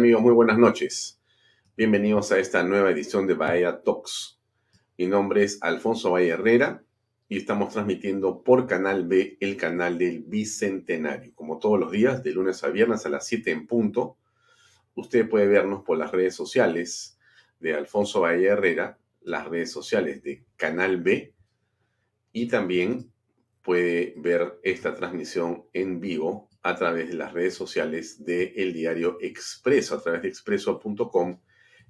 amigos? Muy buenas noches. Bienvenidos a esta nueva edición de Bahía Talks. Mi nombre es Alfonso Valle Herrera y estamos transmitiendo por Canal B, el canal del Bicentenario. Como todos los días, de lunes a viernes a las 7 en punto. Usted puede vernos por las redes sociales de Alfonso Valle Herrera, las redes sociales de Canal B y también puede ver esta transmisión en vivo a través de las redes sociales del el diario Expreso, a través de expreso.com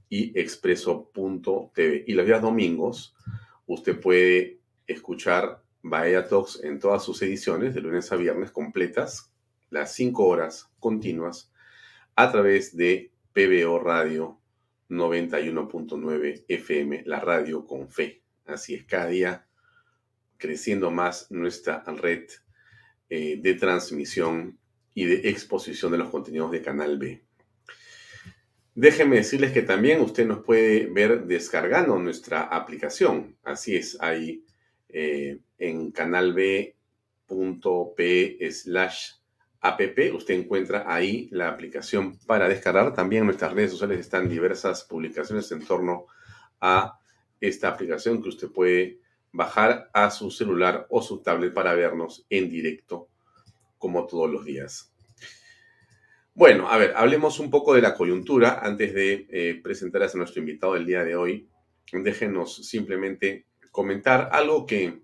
y expreso.tv. Y los días domingos usted puede escuchar Bahía Talks en todas sus ediciones, de lunes a viernes completas, las cinco horas continuas, a través de PBO Radio 91.9 FM, la radio con fe. Así es, cada día creciendo más nuestra red eh, de transmisión y de exposición de los contenidos de Canal B. Déjenme decirles que también usted nos puede ver descargando nuestra aplicación. Así es, ahí eh, en canalb.p slash app. Usted encuentra ahí la aplicación para descargar. También en nuestras redes sociales están diversas publicaciones en torno a esta aplicación que usted puede bajar a su celular o su tablet para vernos en directo como todos los días. Bueno, a ver, hablemos un poco de la coyuntura antes de eh, presentar a nuestro invitado del día de hoy. Déjenos simplemente comentar algo que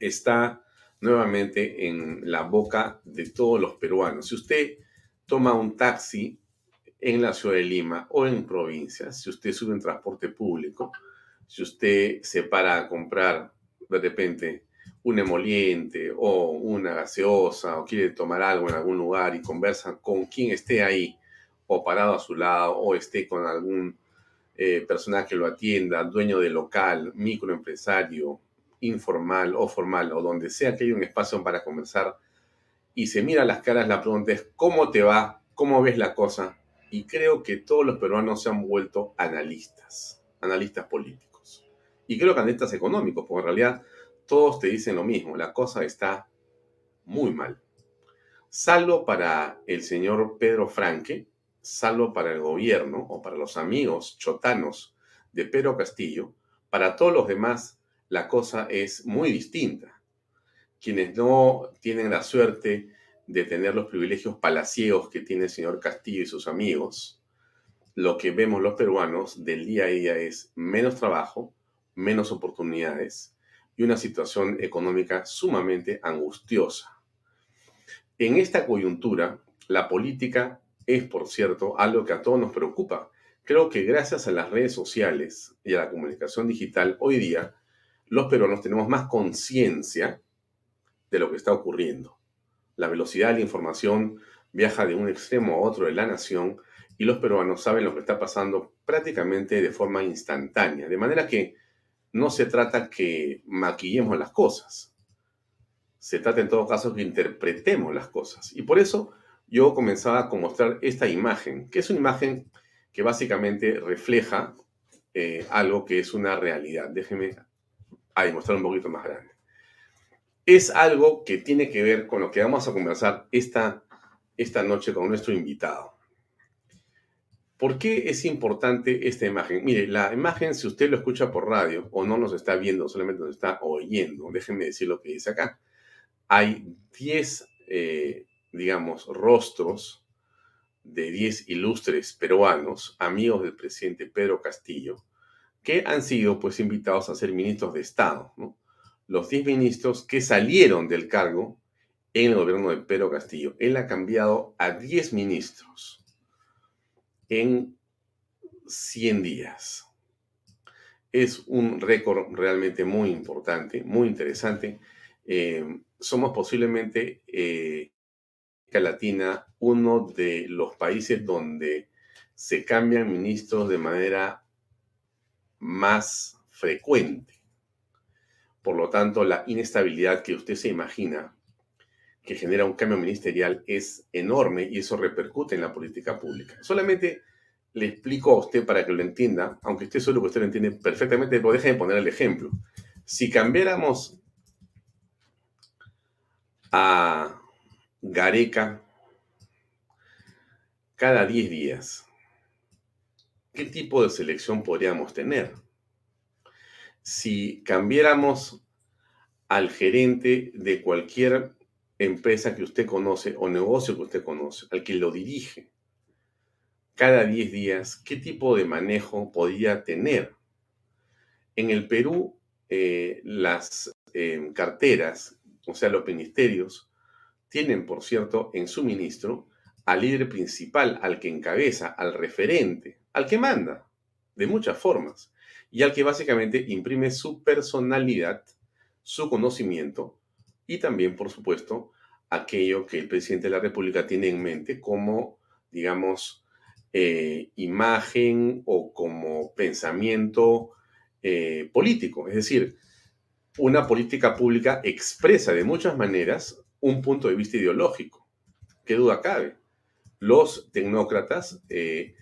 está nuevamente en la boca de todos los peruanos. Si usted toma un taxi en la ciudad de Lima o en provincias, si usted sube en transporte público, si usted se para a comprar de repente un emoliente o una gaseosa o quiere tomar algo en algún lugar y conversa con quien esté ahí o parado a su lado o esté con algún eh, persona que lo atienda, dueño de local, microempresario, informal o formal, o donde sea que haya un espacio para conversar, y se mira las caras, la pregunta es, ¿cómo te va? ¿Cómo ves la cosa? Y creo que todos los peruanos se han vuelto analistas, analistas políticos. Y creo que analistas económicos, porque en realidad todos te dicen lo mismo, la cosa está muy mal. Salvo para el señor Pedro Franque, salvo para el gobierno o para los amigos chotanos de Pedro Castillo, para todos los demás la cosa es muy distinta. Quienes no tienen la suerte de tener los privilegios palaciegos que tiene el señor Castillo y sus amigos, lo que vemos los peruanos del día a día es menos trabajo, menos oportunidades y una situación económica sumamente angustiosa. En esta coyuntura, la política es, por cierto, algo que a todos nos preocupa. Creo que gracias a las redes sociales y a la comunicación digital, hoy día los peruanos tenemos más conciencia de lo que está ocurriendo. La velocidad de la información viaja de un extremo a otro de la nación y los peruanos saben lo que está pasando prácticamente de forma instantánea. De manera que no se trata que maquillemos las cosas. Se trata en todo caso que interpretemos las cosas. Y por eso yo comenzaba a mostrar esta imagen, que es una imagen que básicamente refleja eh, algo que es una realidad. Déjenme ahí mostrar un poquito más grande. Es algo que tiene que ver con lo que vamos a conversar esta, esta noche con nuestro invitado. ¿Por qué es importante esta imagen? Mire, la imagen, si usted lo escucha por radio o no nos está viendo, solamente nos está oyendo, déjenme decir lo que dice acá. Hay 10 digamos, rostros de 10 ilustres peruanos, amigos del presidente Pedro Castillo, que han sido pues invitados a ser ministros de Estado. Los 10 ministros que salieron del cargo en el gobierno de Pedro Castillo. Él ha cambiado a 10 ministros en 100 días. Es un récord realmente muy importante, muy interesante. Eh, somos posiblemente eh, Latina uno de los países donde se cambian ministros de manera más frecuente. Por lo tanto, la inestabilidad que usted se imagina que genera un cambio ministerial es enorme y eso repercute en la política pública. Solamente le explico a usted para que lo entienda, aunque esté solo que usted lo entiende perfectamente, pero déjeme poner el ejemplo. Si cambiáramos a Gareca, cada 10 días, ¿qué tipo de selección podríamos tener? Si cambiáramos al gerente de cualquier empresa que usted conoce o negocio que usted conoce, al que lo dirige, cada 10 días, ¿qué tipo de manejo podría tener? En el Perú, eh, las eh, carteras, o sea, los ministerios, tienen, por cierto, en su ministro al líder principal, al que encabeza, al referente, al que manda, de muchas formas, y al que básicamente imprime su personalidad, su conocimiento y también, por supuesto, aquello que el presidente de la República tiene en mente como, digamos, eh, imagen o como pensamiento eh, político. Es decir, una política pública expresa de muchas maneras un punto de vista ideológico. ¿Qué duda cabe? Los tecnócratas eh,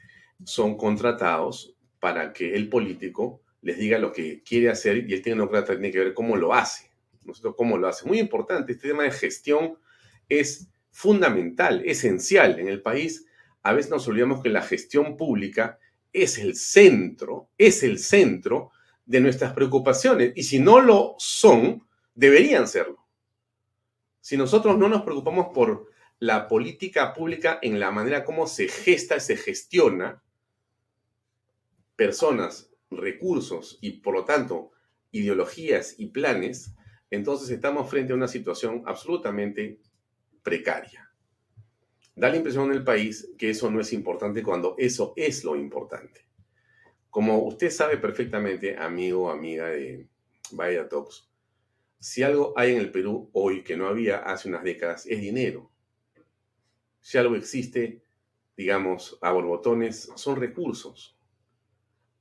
son contratados para que el político les diga lo que quiere hacer y el tecnócrata tiene que ver cómo lo hace. Cómo lo hace. Muy importante, este tema de gestión es fundamental, esencial. En el país a veces nos olvidamos que la gestión pública es el centro, es el centro de nuestras preocupaciones. Y si no lo son, deberían serlo. Si nosotros no nos preocupamos por la política pública en la manera como se gesta y se gestiona, personas, recursos y por lo tanto ideologías y planes, entonces estamos frente a una situación absolutamente precaria. Da la impresión el país que eso no es importante cuando eso es lo importante. Como usted sabe perfectamente, amigo o amiga de Vaya Talks, si algo hay en el Perú hoy que no había hace unas décadas, es dinero. Si algo existe, digamos, a borbotones, son recursos.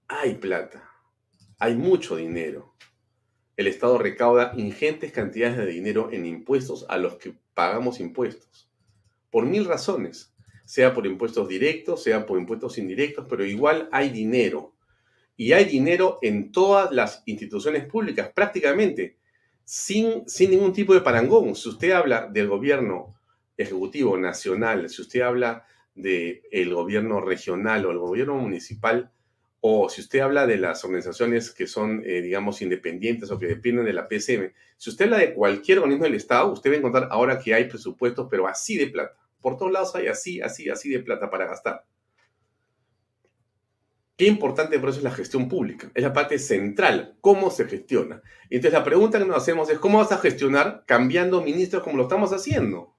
Hay plata, hay mucho dinero. El Estado recauda ingentes cantidades de dinero en impuestos a los que pagamos impuestos. Por mil razones, sea por impuestos directos, sea por impuestos indirectos, pero igual hay dinero y hay dinero en todas las instituciones públicas, prácticamente, sin, sin ningún tipo de parangón. Si usted habla del gobierno ejecutivo nacional, si usted habla del gobierno regional o el gobierno municipal, o si usted habla de las organizaciones que son, eh, digamos, independientes o que dependen de la PSM, si usted habla de cualquier organismo del Estado, usted va a encontrar ahora que hay presupuestos, pero así de plata. Por todos lados hay así, así, así de plata para gastar. Qué importante por eso es la gestión pública. Es la parte central, cómo se gestiona. Entonces la pregunta que nos hacemos es, ¿cómo vas a gestionar cambiando ministros como lo estamos haciendo?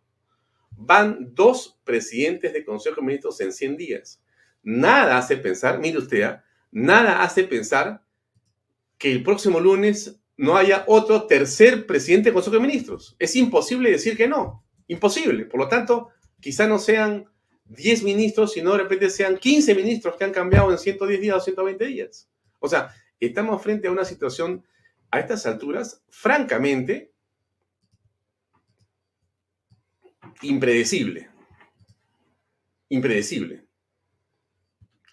Van dos presidentes de Consejo de Ministros en 100 días. Nada hace pensar, mire usted, ¿ah? Nada hace pensar que el próximo lunes no haya otro tercer presidente de Consejo de Ministros. Es imposible decir que no. Imposible. Por lo tanto, quizá no sean 10 ministros, sino de repente sean 15 ministros que han cambiado en 110 días o 120 días. O sea, estamos frente a una situación a estas alturas, francamente, impredecible. Impredecible.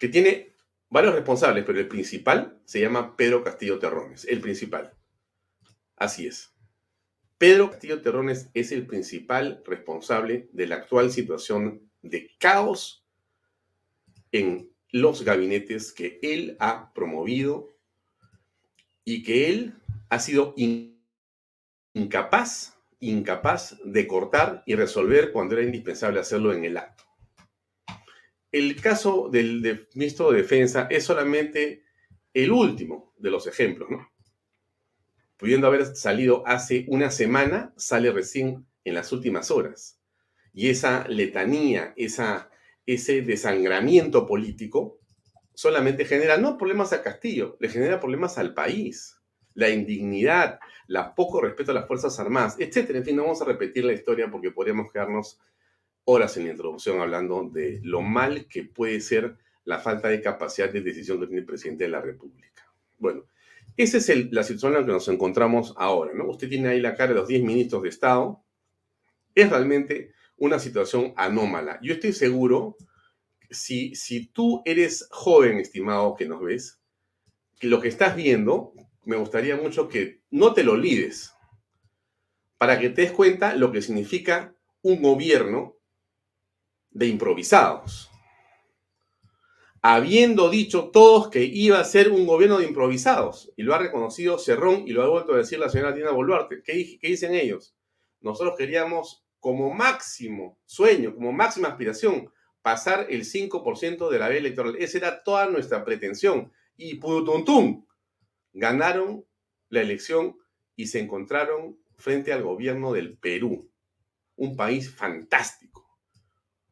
Que tiene varios responsables, pero el principal se llama Pedro Castillo Terrones, el principal. Así es. Pedro Castillo Terrones es el principal responsable de la actual situación de caos en los gabinetes que él ha promovido y que él ha sido incapaz, incapaz de cortar y resolver cuando era indispensable hacerlo en el acto. El caso del ministro de Defensa es solamente el último de los ejemplos, ¿no? Pudiendo haber salido hace una semana, sale recién en las últimas horas y esa letanía, esa, ese desangramiento político, solamente genera no problemas a Castillo, le genera problemas al país. La indignidad, la poco respeto a las Fuerzas Armadas, etcétera. En fin, no vamos a repetir la historia porque podríamos quedarnos horas en la introducción hablando de lo mal que puede ser la falta de capacidad de decisión que tiene el presidente de la República. Bueno, esa es la situación en la que nos encontramos ahora, ¿no? Usted tiene ahí la cara de los 10 ministros de Estado. Es realmente una situación anómala. Yo estoy seguro, si, si tú eres joven, estimado, que nos ves, que lo que estás viendo, me gustaría mucho que no te lo olvides, para que te des cuenta lo que significa un gobierno de improvisados. habiendo dicho todos que iba a ser un gobierno de improvisados, y lo ha reconocido Cerrón y lo ha vuelto a decir la señora Dina Boluarte. ¿Qué, dicen ellos? Nosotros queríamos como máximo sueño, como máxima aspiración, pasar el 5% de la vía electoral. Esa era toda nuestra pretensión. Y putuntum, ganaron la elección y se encontraron frente al gobierno del Perú, un país fantástico,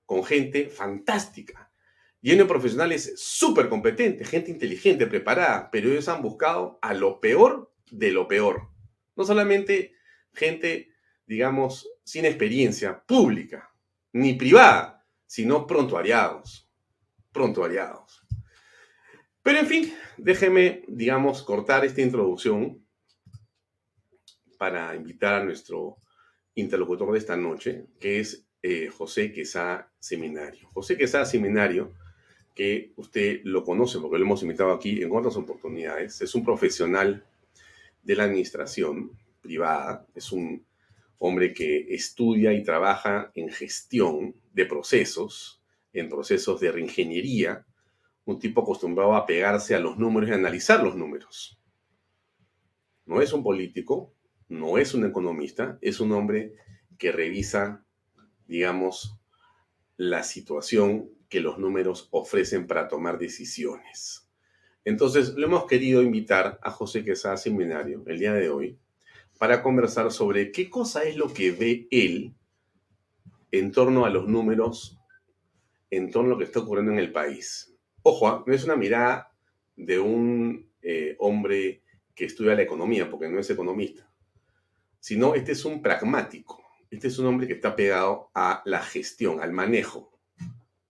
con gente fantástica, lleno de profesionales súper competentes, gente inteligente, preparada, pero ellos han buscado a lo peor de lo peor. No solamente gente, digamos, sin experiencia pública ni privada, sino prontuariados, prontuariados. Pero en fin, déjeme, digamos, cortar esta introducción para invitar a nuestro interlocutor de esta noche, que es eh, José Quesada Seminario. José Quesada Seminario, que usted lo conoce porque lo hemos invitado aquí en otras oportunidades, es un profesional de la administración privada, es un hombre que estudia y trabaja en gestión de procesos, en procesos de reingeniería, un tipo acostumbrado a pegarse a los números y analizar los números. No es un político, no es un economista, es un hombre que revisa, digamos, la situación que los números ofrecen para tomar decisiones. Entonces, lo hemos querido invitar a José Quesada Seminario el día de hoy para conversar sobre qué cosa es lo que ve él en torno a los números, en torno a lo que está ocurriendo en el país. Ojo, ¿ah? no es una mirada de un eh, hombre que estudia la economía, porque no es economista, sino este es un pragmático. Este es un hombre que está pegado a la gestión, al manejo.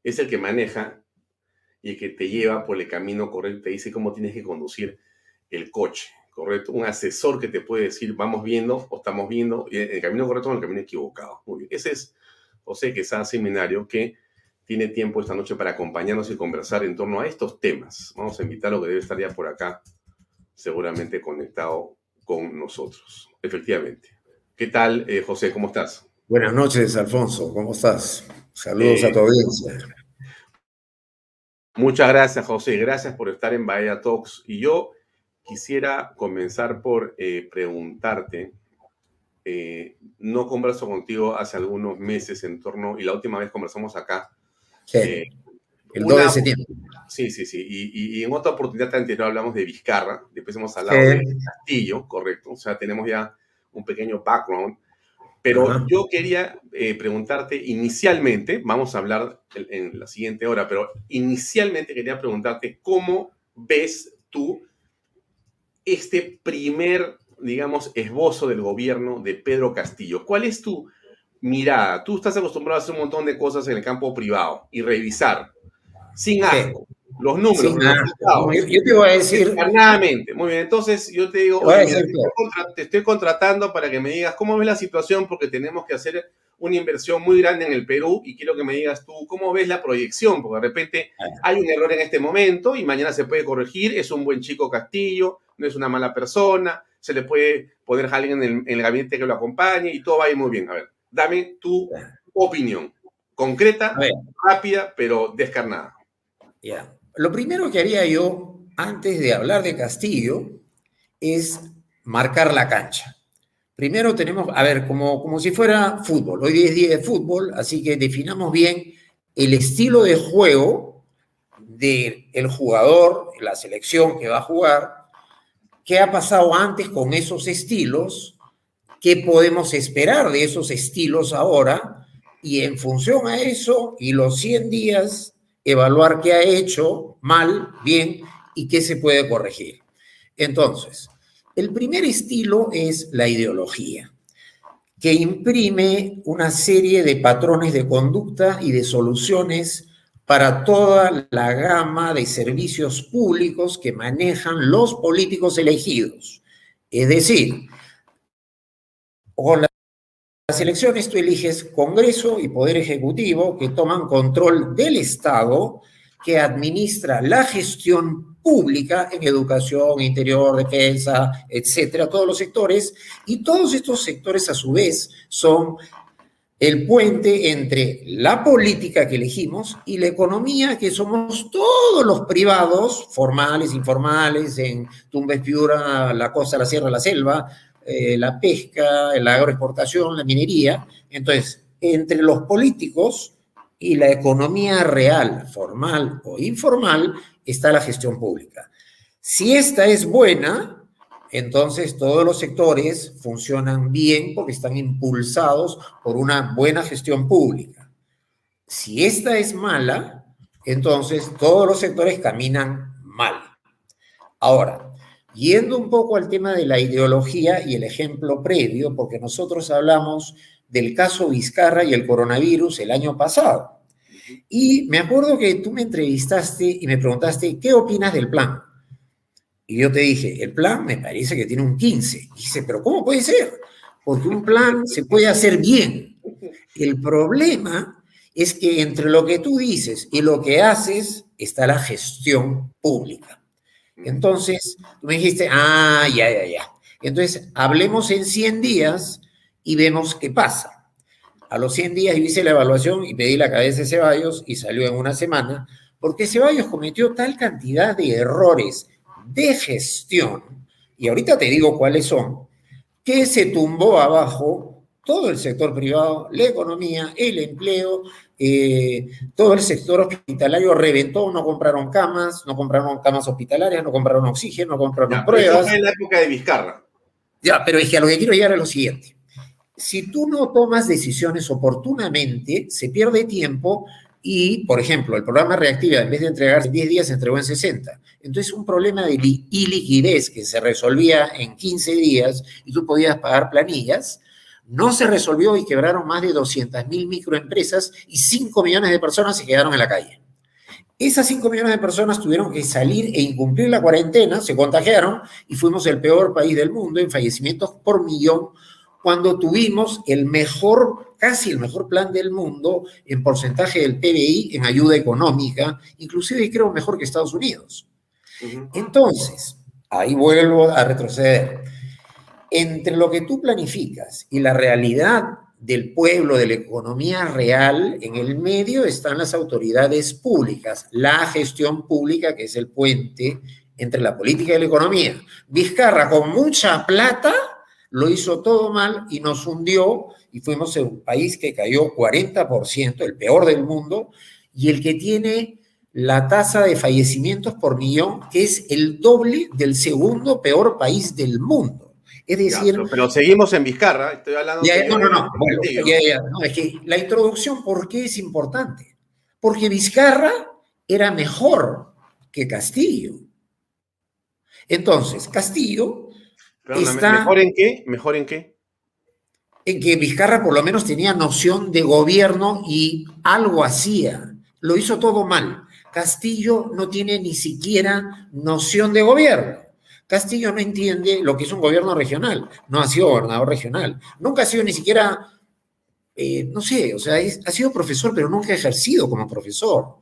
Es el que maneja y el que te lleva por el camino correcto, te dice cómo tienes que conducir el coche correcto, un asesor que te puede decir, vamos viendo o estamos viendo el camino correcto o el camino equivocado. Muy bien. Ese es José Quesada Seminario que tiene tiempo esta noche para acompañarnos y conversar en torno a estos temas. Vamos a invitarlo que debe estar ya por acá, seguramente conectado con nosotros. Efectivamente. ¿Qué tal, eh, José? ¿Cómo estás? Buenas noches, Alfonso. ¿Cómo estás? Saludos a tu audiencia. Muchas gracias, José. Gracias por estar en Bahía Talks. Y yo quisiera comenzar por eh, preguntarte, eh, no converso contigo hace algunos meses en torno, y la última vez conversamos acá. Sí, eh, el 2 de septiembre. Sí, sí, sí. Y, en otra oportunidad anterior hablamos de Vizcarra, después hemos hablado de Castillo, correcto. O sea, tenemos ya un pequeño background. Pero yo quería preguntarte inicialmente, vamos a hablar en, en la siguiente hora, pero inicialmente quería preguntarte cómo ves tú este primer, digamos, esbozo del gobierno de Pedro Castillo? ¿Cuál es tu mirada? Tú estás acostumbrado a hacer un montón de cosas en el campo privado y revisar, sin asco, los números. yo, te voy a decir. Carnadamente. Muy bien, entonces yo te digo, te, estoy contratando para que me digas cómo ves la situación, porque tenemos que hacer una inversión muy grande en el Perú y quiero que me digas tú cómo ves la proyección, porque de repente hay un error en este momento y mañana se puede corregir, es un buen chico Castillo, no es una mala persona, se le puede poner a alguien en el, gabinete que lo acompañe y todo va a ir muy bien. A ver, dame tu opinión, concreta, rápida, pero descarnada. Ya. Lo primero que haría yo, antes de hablar de Castillo, es marcar la cancha. Primero tenemos, a ver, como, como si fuera fútbol. Hoy es día de fútbol, así que definamos bien el estilo de juego del el jugador, la selección que va a jugar, qué ha pasado antes con esos estilos, qué podemos esperar de esos estilos ahora y en función a eso y los 100 días evaluar qué ha hecho mal, bien y qué se puede corregir. Entonces, el primer estilo es la ideología, que imprime una serie de patrones de conducta y de soluciones para toda la gama de servicios públicos que manejan los políticos elegidos. Es decir, con las elecciones tú eliges Congreso y Poder Ejecutivo que toman control del Estado, que administra la gestión pública en educación, interior, defensa, etcétera, todos los sectores, y todos estos sectores a su vez son el puente entre la política que elegimos y la economía que somos todos los privados, formales, informales, en Tumbes, Piura, la costa, la sierra, la selva, eh, la pesca, la agroexportación, la minería. Entonces, entre los políticos y la economía real, formal o informal, está la gestión pública. Si esta es buena, entonces todos los sectores funcionan bien porque están impulsados por una buena gestión pública. Si esta es mala, entonces todos los sectores caminan mal. Ahora, yendo un poco al tema de la ideología y el ejemplo previo, porque nosotros hablamos del caso Vizcarra y el coronavirus el año pasado. Y me acuerdo que tú me entrevistaste y me preguntaste, ¿qué opinas del plan? Y yo te dije, el plan me parece que tiene un 15. Y dice, pero ¿cómo puede ser? Porque un plan se puede hacer bien. El problema es que entre lo que tú dices y lo que haces está la gestión pública. Entonces, tú me dijiste, ah, ya, ya, ya. Entonces, hablemos en 100 días y vemos qué pasa. A los 100 días hice la evaluación y pedí la cabeza de Ceballos y salió en una semana, porque Ceballos cometió tal cantidad de errores de gestión, y ahorita te digo cuáles son, que se tumbó abajo todo el sector privado, la economía, el empleo, eh, todo el sector hospitalario reventó, no compraron camas, no compraron camas hospitalarias, no compraron oxígeno, no compraron pruebas. Eso fue en la época de Vizcarra. Ya, pero es que a lo que quiero llegar es lo siguiente. Si tú no tomas decisiones oportunamente, se pierde tiempo y, por ejemplo, el programa Reactiva, en vez de entregarse en 10 días, se entregó en 60. Entonces, un problema de iliquidez que se resolvía en 15 días y tú podías pagar planillas, no se resolvió y quebraron más de 200.000 microempresas y 5 millones de personas se quedaron en la calle. Esas 5 millones de personas tuvieron que salir e incumplir la cuarentena, se contagiaron y fuimos el peor país del mundo en fallecimientos por millón cuando tuvimos el mejor, casi el mejor plan del mundo en porcentaje del PBI en ayuda económica, inclusive creo mejor que Estados Unidos. Entonces, ahí vuelvo a retroceder. Entre lo que tú planificas y la realidad del pueblo, de la economía real, en el medio están las autoridades públicas, la gestión pública, que es el puente entre la política y la economía. Vizcarra, con mucha plata, lo hizo todo mal y nos hundió y fuimos un país que cayó 40%, el peor del mundo, y el que tiene la tasa de fallecimientos por millón, que es el doble del segundo peor país del mundo. Es decir... pero, seguimos en Vizcarra, estoy hablando de... No, no, no, no, es que la introducción, ¿por qué es importante? Porque Vizcarra era mejor que Castillo. Entonces, Castillo ¿Mejor en qué? ¿Mejor en qué? En que Vizcarra por lo menos tenía noción de gobierno y algo hacía. Lo hizo todo mal. Castillo no tiene ni siquiera noción de gobierno. Castillo no entiende lo que es un gobierno regional. No ha sido gobernador regional. Nunca ha sido ni siquiera, eh, no sé, o sea, ha sido profesor, pero nunca ha ejercido como profesor.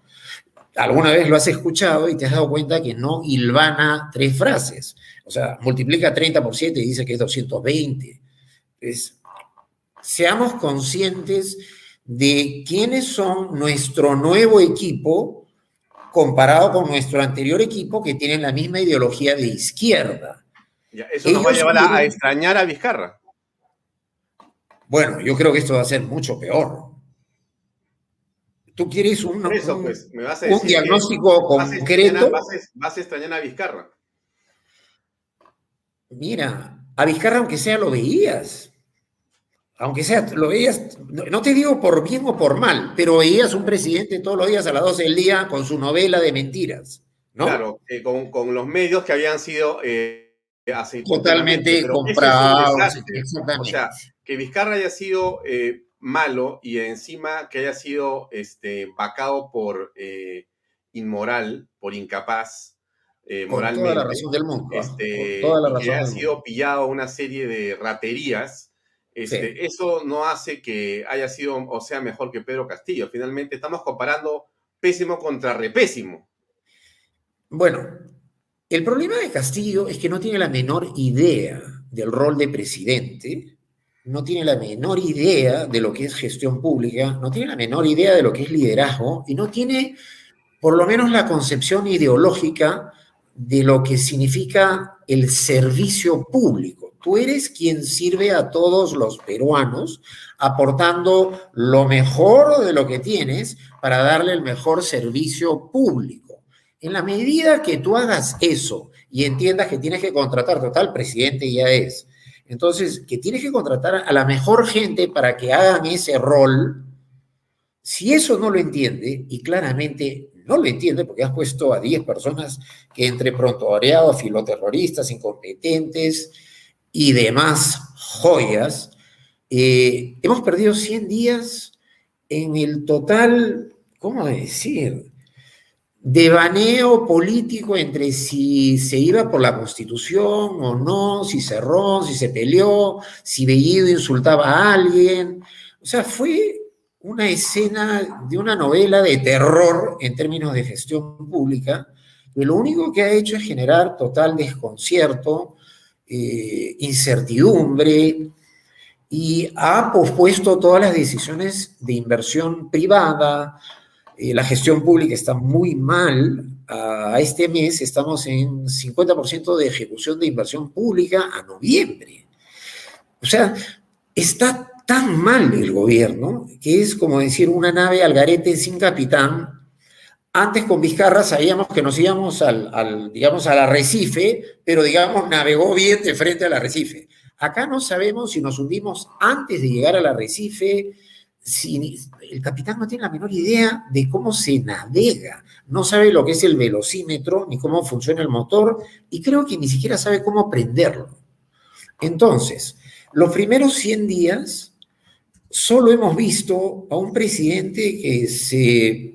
Alguna vez lo has escuchado y te has dado cuenta que no hilvana tres frases. O sea, multiplica 30 por 7 y dice que es 220. seamos conscientes de quiénes son nuestro nuevo equipo comparado con nuestro anterior equipo que tienen la misma ideología de izquierda. eso nos va a llevar a, extrañar a Vizcarra. Bueno, yo creo que esto va a ser mucho peor. Tú quieres un, pues, diagnóstico concreto. vas a extrañar a Vizcarra. Mira, a Vizcarra aunque sea lo veías. Aunque sea, lo veías, no te digo por bien o por mal, pero veías un presidente todos los días a las 12 del día con su novela de mentiras, ¿no? Claro, eh, con, los medios que habían sido eh, totalmente comprados. O sea, que Vizcarra haya sido eh, malo y encima que haya sido este, vacado por inmoral, por incapaz, eh, moralmente. Toda la razón del mundo. ¿ah? Este, que ha sido pillado una serie de raterías. Este, Eso no hace que haya sido o sea mejor que Pedro Castillo. Finalmente estamos comparando pésimo contra repésimo. Bueno, el problema de Castillo es que no tiene la menor idea del rol de presidente no tiene la menor idea de lo que es gestión pública, no tiene la menor idea de lo que es liderazgo y no tiene por lo menos la concepción ideológica de lo que significa el servicio público. Tú eres quien sirve a todos los peruanos aportando lo mejor de lo que tienes para darle el mejor servicio público. En la medida que tú hagas eso y entiendas que tienes que contratar, total, presidente ya es, entonces, que tienes que contratar a la mejor gente para que hagan ese rol, si eso no lo entiende, y claramente no lo entiende porque has puesto a 10 personas que entre prontuariados, filoterroristas, incompetentes y demás joyas, eh, hemos perdido 100 días en el total, ¿cómo decir? Devaneo político entre si se iba por la constitución o no, si cerró, si se peleó, si Bellido insultaba a alguien. O sea, fue una escena de una novela de terror en términos de gestión pública, que lo único que ha hecho es generar total desconcierto, eh, incertidumbre, y ha pospuesto todas las decisiones de inversión privada. Eh, la gestión pública está muy mal. A este mes estamos en 50% de ejecución de inversión pública a noviembre. O sea, está tan mal el gobierno que es como decir una nave al garete sin capitán. Antes con Vizcarra sabíamos que nos íbamos al, digamos, al arrecife, pero digamos navegó bien de frente al arrecife. Acá no sabemos si nos hundimos antes de llegar al arrecife, si el capitán no tiene la menor idea de cómo se navega, no sabe lo que es el velocímetro ni cómo funciona el motor y creo que ni siquiera sabe cómo prenderlo. Entonces, los primeros 100 días solo hemos visto a un presidente que se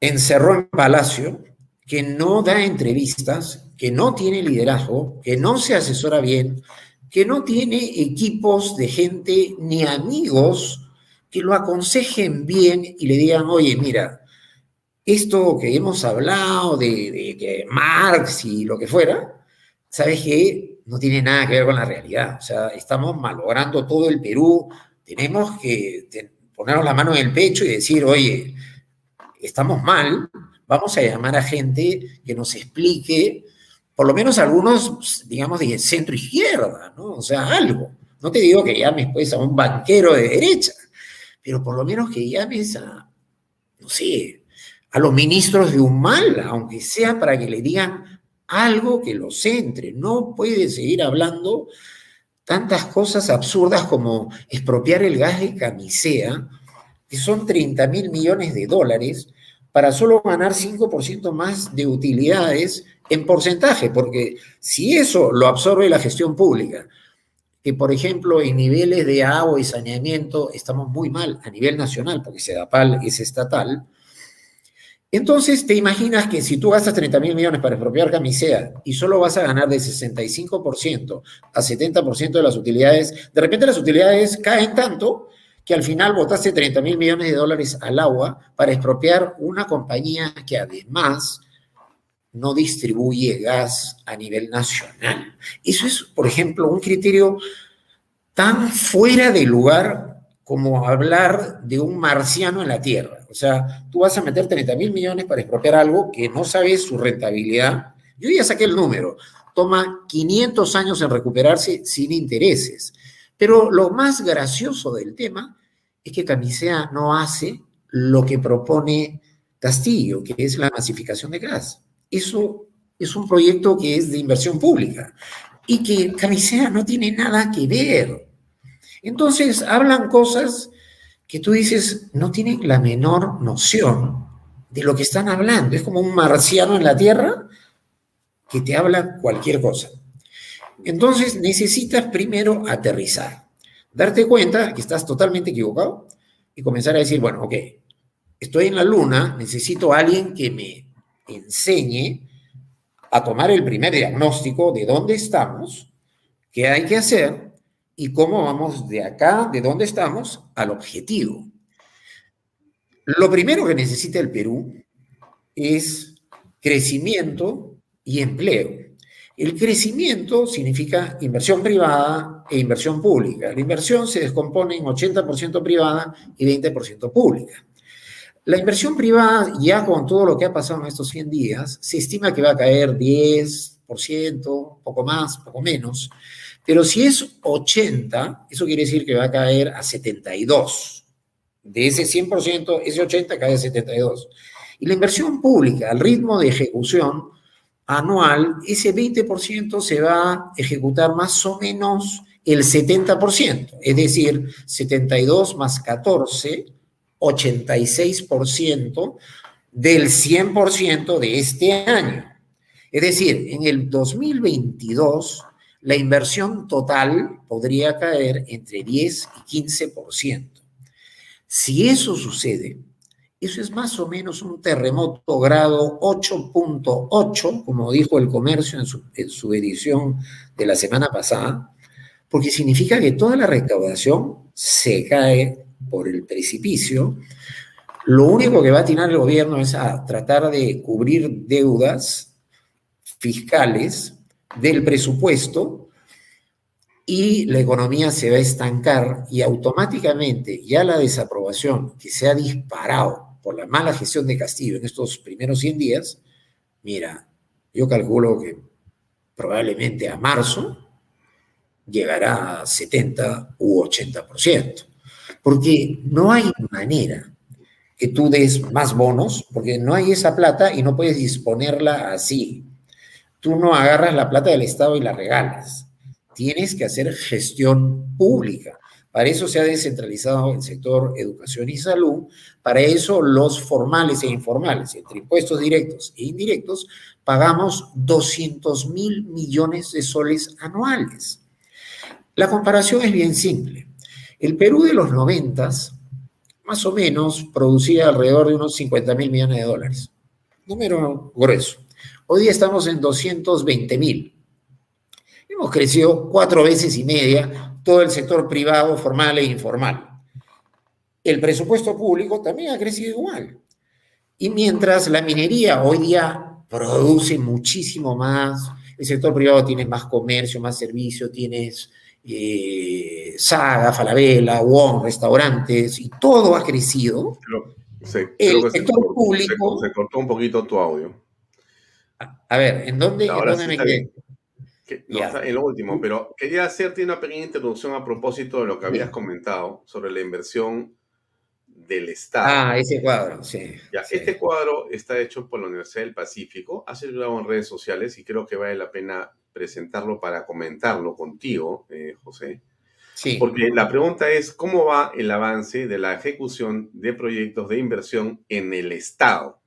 encerró en palacio, que no da entrevistas, que no tiene liderazgo, que no se asesora bien, que no tiene equipos de gente ni amigos que lo aconsejen bien y le digan, oye, mira, esto que hemos hablado de, que Marx y lo que fuera, ¿sabes qué? No tiene nada que ver con la realidad. O sea, estamos malogrando todo el Perú, tenemos que ponernos la mano en el pecho y decir, oye, estamos mal, vamos a llamar a gente que nos explique, por lo menos algunos, digamos, de centro izquierda, ¿no? O sea, algo. No te digo que llames pues a un banquero de derecha, pero por lo menos que llames a, no sé, a los ministros de un mal, aunque sea para que le digan algo que los centre. No puede seguir hablando tantas cosas absurdas como expropiar el gas de camisea, que son 30 mil millones de dólares, para solo ganar 5% más de utilidades en porcentaje, porque si eso lo absorbe la gestión pública, que por ejemplo en niveles de agua y saneamiento estamos muy mal a nivel nacional, porque SEDAPAL es estatal, entonces, te imaginas que si tú gastas 30 mil millones para expropiar camisea y solo vas a ganar de 65% a 70% de las utilidades, de repente las utilidades caen tanto que al final botaste 30 mil millones de dólares al agua para expropiar una compañía que además no distribuye gas a nivel nacional. Eso es, por ejemplo, un criterio tan fuera de lugar como hablar de un marciano en la Tierra. O sea, tú vas a meter 30 mil millones para expropiar algo que no sabes su rentabilidad. Yo ya saqué el número. Toma 500 años en recuperarse sin intereses. Pero lo más gracioso del tema es que Camisea no hace lo que propone Castillo, que es la masificación de gas. Eso es un proyecto que es de inversión pública y que Camisea no tiene nada que ver. Entonces hablan cosas que tú dices no tienen la menor noción de lo que están hablando. Es como un marciano en la Tierra que te habla cualquier cosa. Entonces necesitas primero aterrizar, darte cuenta que estás totalmente equivocado y comenzar a decir, bueno, ok, estoy en la luna, necesito a alguien que me enseñe a tomar el primer diagnóstico de dónde estamos, qué hay que hacer y cómo vamos de acá, de dónde estamos, al objetivo. Lo primero que necesita el Perú es crecimiento y empleo. El crecimiento significa inversión privada e inversión pública. La inversión se descompone en 80% privada y 20% pública. La inversión privada, ya con todo lo que ha pasado en estos 100 días, se estima que va a caer 10%, poco más, poco menos. Pero si es 80, eso quiere decir que va a caer a 72. De ese 100%, ese 80 cae a 72. Y la inversión pública, al ritmo de ejecución anual, ese 20% se va a ejecutar más o menos el 70%, es decir, 72 más 14, 86% del 100% de este año. Es decir, en el 2022 la inversión total podría caer entre 10 y 15%. Si eso sucede, eso es más o menos un terremoto grado 8.8, como dijo el comercio en su, edición de la semana pasada, porque significa que toda la recaudación se cae por el precipicio. Lo único que va a atinar el gobierno es a tratar de cubrir deudas fiscales del presupuesto y la economía se va a estancar y automáticamente ya la desaprobación que se ha disparado por la mala gestión de Castillo en estos primeros 100 días, mira, yo calculo que probablemente a marzo llegará a 70 u 80%, porque no hay manera que tú des más bonos, porque no hay esa plata y no puedes disponerla así. Tú no agarras la plata del Estado y la regalas. Tienes que hacer gestión pública. Para eso se ha descentralizado el sector educación y salud. Para eso los formales e informales, entre impuestos directos e indirectos, pagamos 200 mil millones de soles anuales. La comparación es bien simple. El Perú de los 90, más o menos, producía alrededor de unos 50 mil millones de dólares. Número grueso. Hoy día estamos en 220 mil. Hemos crecido cuatro veces y media todo el sector privado, formal e informal. El presupuesto público también ha crecido igual. Y mientras la minería hoy día produce muchísimo más, el sector privado tiene más comercio, más servicio, tienes eh, Saga, Falabella, Wong, restaurantes, y todo ha crecido. el sector público... Se, cortó un poquito tu audio. A, ver, ¿en dónde, ¿en dónde me quedé? No, en lo último, pero quería hacerte una pequeña introducción a propósito de lo que habías comentado sobre la inversión del Estado. Ah, ese cuadro, sí, Este cuadro está hecho por la Universidad del Pacífico, ha circulado en redes sociales y creo que vale la pena presentarlo para comentarlo contigo, eh, José. Sí. Porque la pregunta es, ¿cómo va el avance de la ejecución de proyectos de inversión en el Estado?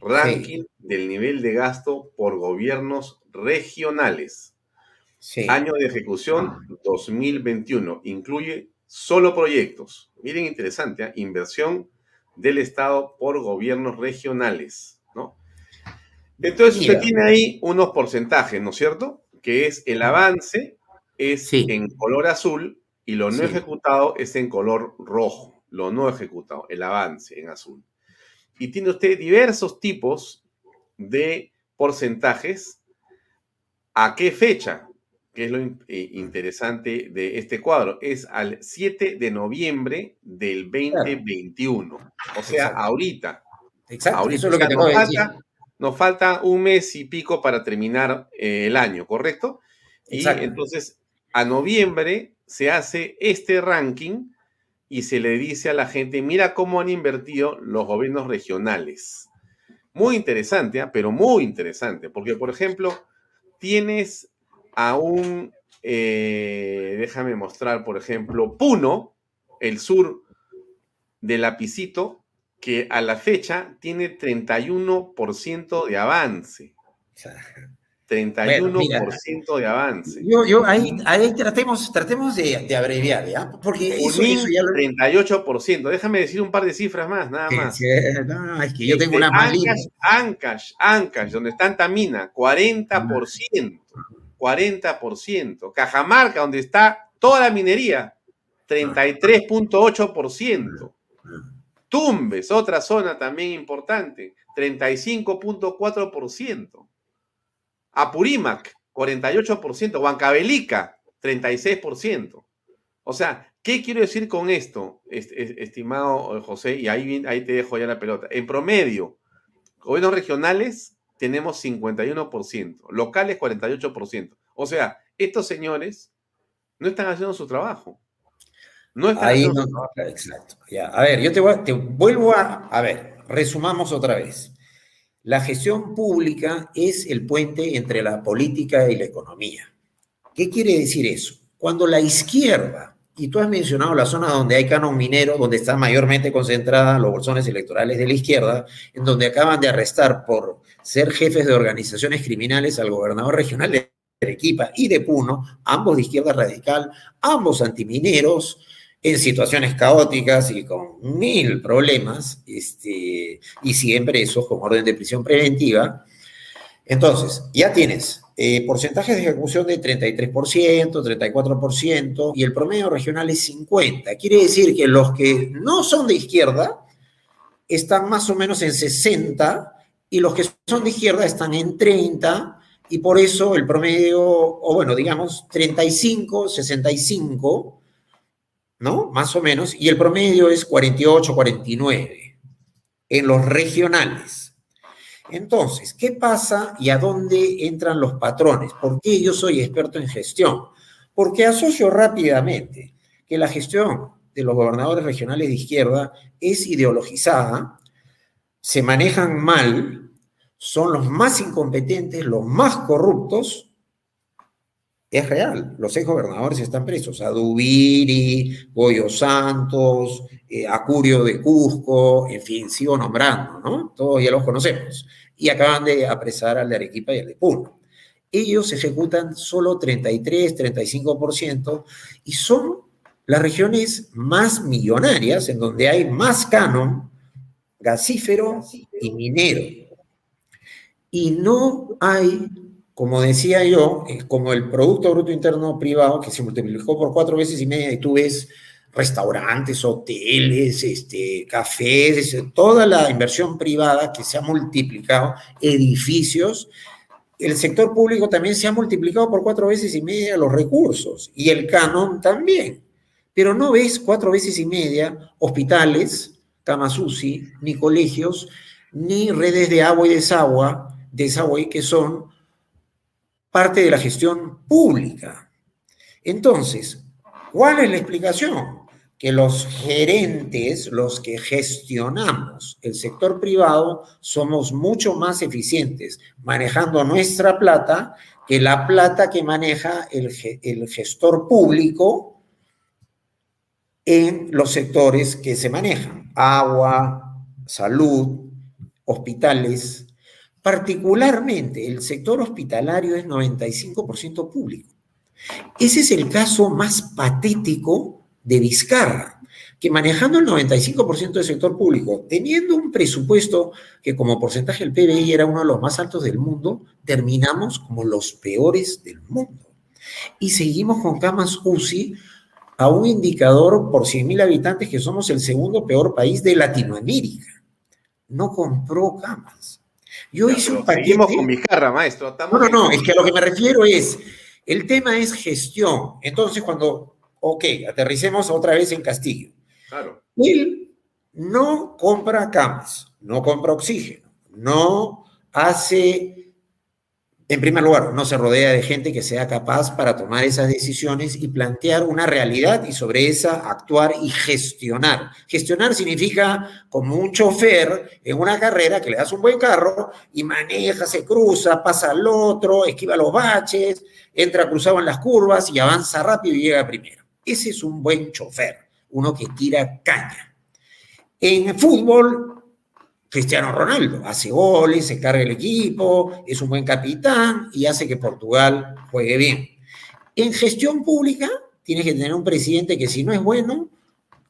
Ranking del nivel de gasto por gobiernos regionales. Año de ejecución 2021. Incluye solo proyectos. Miren, interesante, ¿eh? inversión del Estado por gobiernos regionales, ¿no? Entonces usted tiene ahí unos porcentajes, ¿no es cierto? Que es el avance es en color azul y lo no ejecutado es en color rojo. Lo no ejecutado, el avance en azul. Y tiene usted diversos tipos de porcentajes ¿A qué fecha? Que es lo eh, interesante de este cuadro. Es al 7 de noviembre del 2021. O sea, ahorita. Exacto. Eso es lo que nos, falta, nos falta un mes y pico para terminar eh, el año, ¿correcto? Y entonces, a noviembre se hace este ranking y se le dice a la gente, mira cómo han invertido los gobiernos regionales. Muy interesante, ¿ah? pero muy interesante, porque por ejemplo, tienes a un, eh, déjame mostrar, por ejemplo, Puno, el sur del lapicito, que a la fecha tiene 31% de avance. 31% de avance. Yo, yo ahí, ahí, tratemos, tratemos de, abreviar, ¿ya? Porque eso, ya lo... 38%. Déjame decir un par de cifras más, nada más. no, es que yo tengo una malina. Ancash, Ancash, donde está Antamina, 40%. 40%. Cajamarca, donde está toda la minería, 33.8%. Tumbes, otra zona también importante, 35.4%. Apurímac, 48%, Huancavelica, 36%. O sea, ¿qué quiero decir con esto, estimado José? Y ahí, ahí te dejo ya la pelota. En promedio, gobiernos regionales tenemos 51%, locales 48%. O sea, estos señores no están haciendo su trabajo. No están Ahí haciendo no, Exacto. A ver, yo te, te vuelvo a... A ver, resumamos otra vez. La gestión pública es el puente entre la política y la economía. ¿Qué quiere decir eso? Cuando la izquierda, y tú has mencionado la zona donde hay canon minero, donde están mayormente concentradas los bolsones electorales de la izquierda, en donde acaban de arrestar por ser jefes de organizaciones criminales al gobernador regional de Arequipa y de Puno, ambos de izquierda radical, ambos antimineros, en situaciones caóticas y con mil problemas, este, y siempre eso con orden de prisión preventiva. Entonces, ya tienes eh, porcentajes de ejecución de 33%, 34%, y el promedio regional es 50%. Quiere decir que los que no son de izquierda están más o menos en 60%, y los que son de izquierda están en 30%, y por eso el promedio, o bueno, digamos 35, 65, ¿no? Más o menos, y el promedio es 48, 49 en los regionales. Entonces, ¿qué pasa y a dónde entran los patrones? ¿Por qué yo soy experto en gestión? Porque asocio rápidamente que la gestión de los gobernadores regionales de izquierda es ideologizada, se manejan mal, son los más incompetentes, los más corruptos es real. Los ex gobernadores están presos. Adubiri, Goyo Santos, eh, Acurio de Cusco, en fin, sigo nombrando, ¿no? Todos ya los conocemos. Y acaban de apresar al de Arequipa y al de Puno. Ellos ejecutan solo 33, 35% y son las regiones más millonarias en donde hay más canon gasífero y minero. Y no hay como decía yo, como el Producto Bruto Interno Privado, que se multiplicó por cuatro veces y media, y tú ves restaurantes, hoteles, este, cafés, toda la inversión privada que se ha multiplicado, edificios, el sector público también se ha multiplicado por cuatro veces y media los recursos, y el canon también. Pero no ves cuatro veces y media hospitales, camas ni colegios, ni redes de agua y desagüe, desagüe que son parte de la gestión pública. Entonces, ¿cuál es la explicación? Que los gerentes, los que gestionamos el sector privado, somos mucho más eficientes manejando nuestra plata que la plata que maneja el, gestor público en los sectores que se manejan. Agua, salud, hospitales, Particularmente el sector hospitalario es 95% público. Ese es el caso más patético de Vizcarra, que manejando el 95% del sector público, teniendo un presupuesto que como porcentaje del PBI era uno de los más altos del mundo, terminamos como los peores del mundo. Y seguimos con camas UCI a un indicador por 100.000 habitantes que somos el segundo peor país de Latinoamérica. No compró camas. Yo hice un paquete. Con mi jarra, maestro. no, no, no, es que a lo que me refiero es, el tema es gestión. Entonces, cuando, ok, aterricemos otra vez en Castillo. Claro. Él no compra camas, no compra oxígeno, no hace en primer lugar, no se rodea de gente que sea capaz para tomar esas decisiones y plantear una realidad y sobre esa actuar y gestionar. Gestionar significa como un chofer en una carrera que le das un buen carro y maneja, se cruza, pasa al otro, esquiva los baches, entra cruzado en las curvas y avanza rápido y llega primero. Ese es un buen chofer, uno que tira caña. En fútbol Cristiano Ronaldo. Hace goles, se carga el equipo, es un buen capitán y hace que Portugal juegue bien. En gestión pública, tienes que tener un presidente que si no es bueno,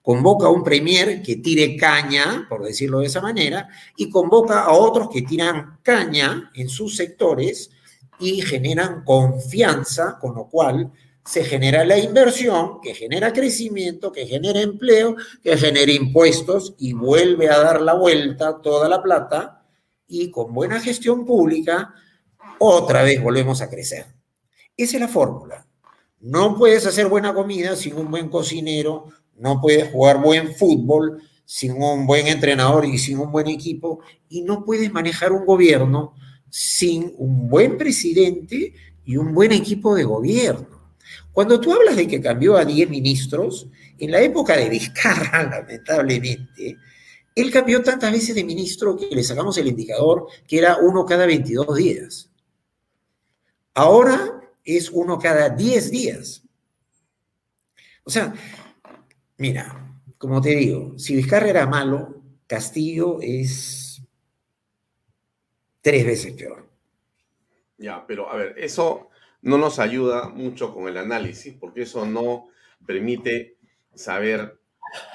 convoca a un premier que tire caña, por decirlo de esa manera, y convoca a otros que tiran caña en sus sectores y generan confianza, con lo cual se genera la inversión, que genera crecimiento, que genera empleo, que genera impuestos y vuelve a dar la vuelta toda la plata y con buena gestión pública otra vez volvemos a crecer. Esa es la fórmula. No puedes hacer buena comida sin un buen cocinero, no puedes jugar buen fútbol sin un buen entrenador y sin un buen equipo, y no puedes manejar un gobierno sin un buen presidente y un buen equipo de gobierno. Cuando tú hablas de que cambió a 10 ministros, en la época de Vizcarra, lamentablemente, él cambió tantas veces de ministro que le sacamos el indicador que era uno cada 22 días. Ahora es uno cada 10 días. O sea, mira, como te digo, si Vizcarra era malo, Castillo es tres veces peor. Ya, pero a ver, eso no nos ayuda mucho con el análisis, porque eso no permite saber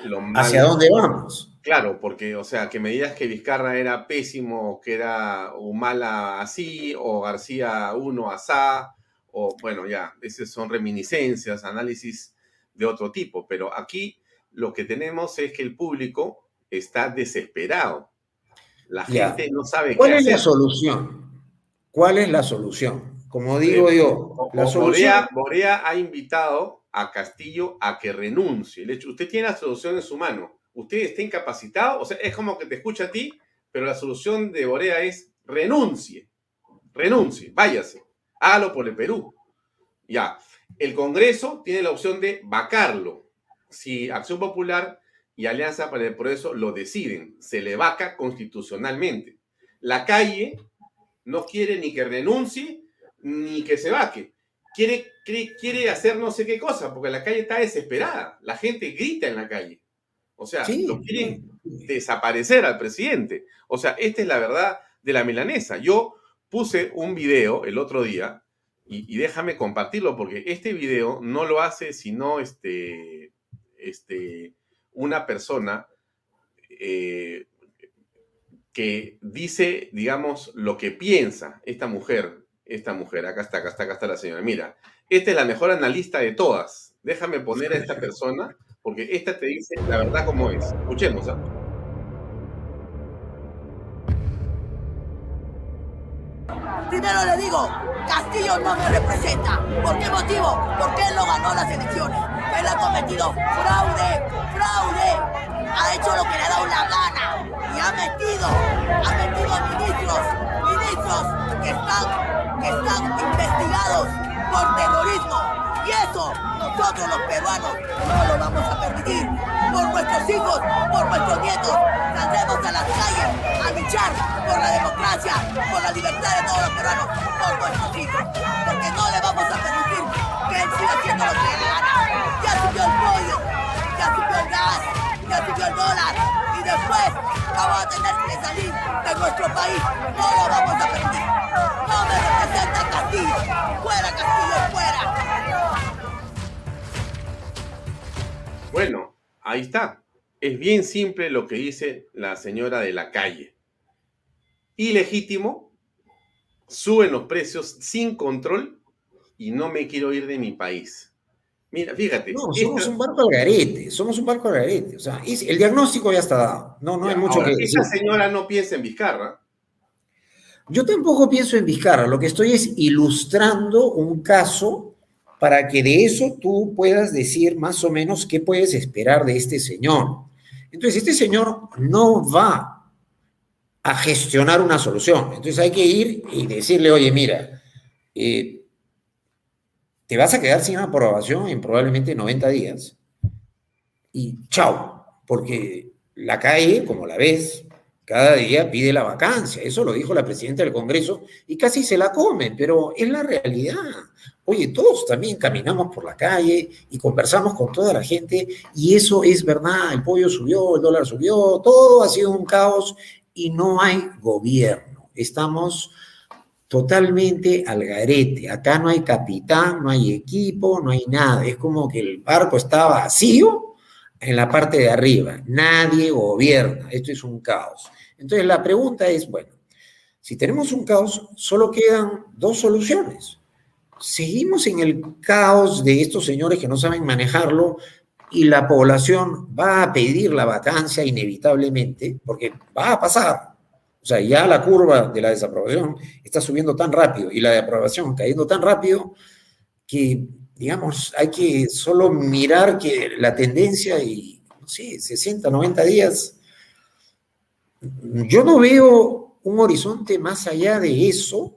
lo malo. ¿Hacia dónde vamos? Claro, porque, o sea, que me digas que Vizcarra era pésimo, que era Humala así, o García uno asá, o bueno, ya, esas son reminiscencias, análisis de otro tipo, pero aquí lo que tenemos es que el público está desesperado. La gente no sabe ¿Cuál es la solución? ¿Cuál es la solución? Como digo yo, la solución... Borea, ha invitado a Castillo a que renuncie. hecho, usted tiene la solución en su mano usted está incapacitado, o sea, es como que te escucha a ti, pero la solución de Borea es renuncie, renuncie, váyase, hágalo por el Perú. Ya, el Congreso tiene la opción de vacarlo. Si Acción Popular y Alianza para el Progreso lo deciden, se le vaca constitucionalmente. La calle no quiere ni que renuncie ni que se vaque. Quiere, quiere, quiere hacer no sé qué cosa, porque la calle está desesperada. La gente grita en la calle. O sea, lo quieren desaparecer al presidente. O sea, esta es la verdad de la milanesa. Yo puse un video el otro día y, déjame compartirlo porque este video no lo hace sino este, este, una persona eh, que dice, digamos, lo que piensa esta mujer, esta mujer, acá está, acá está, acá está la señora. Mira, esta es la mejor analista de todas. Déjame poner a esta persona porque esta te dice la verdad como es. Escuchemos. ¿ah? Primero le digo, Castillo no me representa. ¿Por qué motivo? Porque él no ganó las elecciones. Él ha cometido fraude, fraude. Ha hecho lo que le ha dado la gana. Y ha metido, ha metido a ministros, ministros que están, están investigados por terrorismo y eso nosotros los peruanos no lo vamos a permitir. Por nuestros hijos, por nuestros nietos, saldremos a las calles a luchar por la democracia, por la libertad de todos los peruanos, por nuestros hijos. Porque no le vamos a permitir que él siga haciendo lo que le gana. Ya subió el pollo, ya subió el gas, ya subió el dólar. Y después vamos a tener que salir de nuestro país. No lo vamos a permitir. No me representa Castillo. Fuera Castillo, fuera. Bueno, ahí está. Es bien simple lo que dice la señora de la calle. Ilegítimo, suben los precios sin control y no me quiero ir de mi país. Mira, fíjate. No, somos un barco al garete, somos un barco al garete. O sea, el diagnóstico ya está dado. No, no hay mucho que decir. Esa señora no piensa en Vizcarra. Yo tampoco pienso en Vizcarra. Lo que estoy es ilustrando un caso para que de eso tú puedas decir más o menos qué puedes esperar de este señor. Entonces, este señor no va a gestionar una solución. Entonces hay que ir y decirle, oye, mira, eh, te vas a quedar sin aprobación en probablemente 90 días. Y chao, porque la calle, como la ves, cada día pide la vacancia. Eso lo dijo la presidenta del Congreso y casi se la comen, pero es la realidad. Oye, todos también caminamos por la calle y conversamos con toda la gente y eso es verdad, el pollo subió, el dólar subió, todo ha sido un caos y no hay gobierno. Estamos totalmente al garete. Acá no hay capitán, no hay equipo, no hay nada. Es como que el barco está vacío en la parte de arriba. Nadie gobierna. Esto es un caos. Entonces la pregunta es, bueno, si tenemos un caos, solo quedan dos soluciones seguimos en el caos de estos señores que no saben manejarlo y la población va a pedir la vacancia inevitablemente, porque va a pasar. O sea, ya la curva de la desaprobación está subiendo tan rápido y la de aprobación cayendo tan rápido que, digamos, hay que solo mirar que la tendencia y, no sé, 60, 90 días, yo no veo un horizonte más allá de eso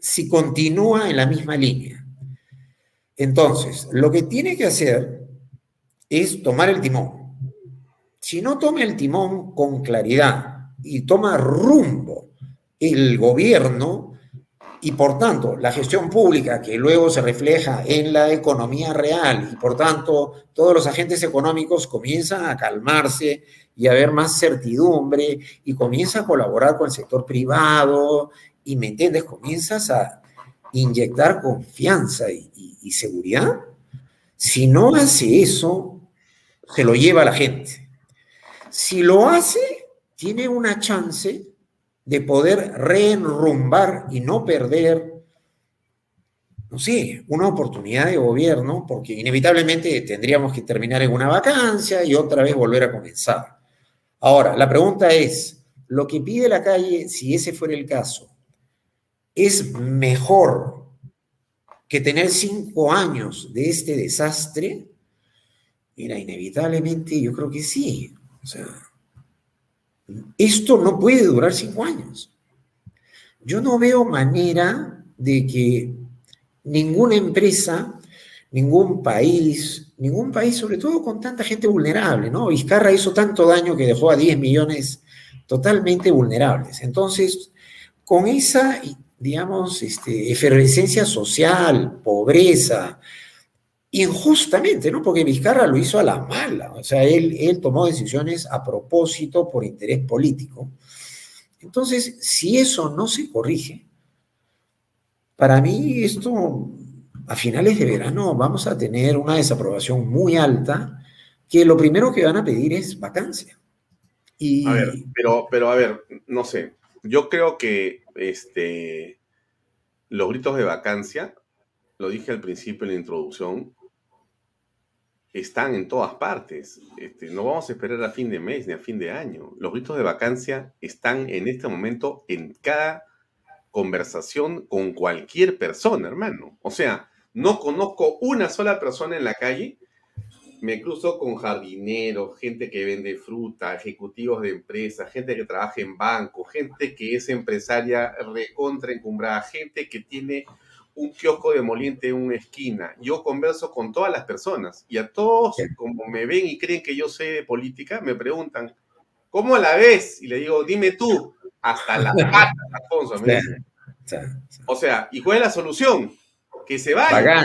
si continúa en la misma línea. Entonces, lo que tiene que hacer es tomar el timón. Si no toma el timón con claridad, y toma rumbo el gobierno y por tanto la gestión pública que luego se refleja en la economía real y por tanto todos los agentes económicos comienzan a calmarse y a haber más certidumbre y comienza a colaborar con el sector privado y me entiendes, comienzas a inyectar confianza y, y seguridad. Si no hace eso, se lo lleva a la gente. Si lo hace, tiene una chance de poder reenrumbar y no perder, no sé, una oportunidad de gobierno, porque inevitablemente tendríamos que terminar en una vacancia y otra vez volver a comenzar. Ahora, la pregunta es, lo que pide la calle, si ese fuera el caso, ¿es mejor que tener cinco años de este desastre? Mira, inevitablemente yo creo que sí. O sea, esto no puede durar cinco años. Yo no veo manera de que ninguna empresa, ningún país, ningún país, sobre todo con tanta gente vulnerable, ¿no? Vizcarra hizo tanto daño que dejó a 10 millones totalmente vulnerables. Entonces, con esa, digamos, este, efervescencia social, pobreza, injustamente, ¿no? Porque Vizcarra lo hizo a la mala, o sea, él, tomó decisiones a propósito por interés político. Entonces, si eso no se corrige, para mí esto, a finales de verano, vamos a tener una desaprobación muy alta, que lo primero que van a pedir es vacancia. Y... A ver, pero, pero a ver, no sé, yo creo que este, los gritos de vacancia, lo dije al principio en la introducción, están en todas partes. Este, no vamos a esperar a fin de mes ni a fin de año. Los gritos de vacancia están en este momento en cada conversación con cualquier persona, hermano. O sea, no conozco una sola persona en la calle. Me cruzo con jardineros, gente que vende fruta, ejecutivos de empresas, gente que trabaja en banco, gente que es empresaria recontra encumbrada, gente que tiene un kiosco de moliente en una esquina. Yo converso con todas las personas y a todos, como me ven y creen que yo sé de política, me preguntan, ¿cómo la ves? Y le digo, dime tú, hasta la pata, Alfonso. O sea, ¿y cuál es la solución? Que se vaya.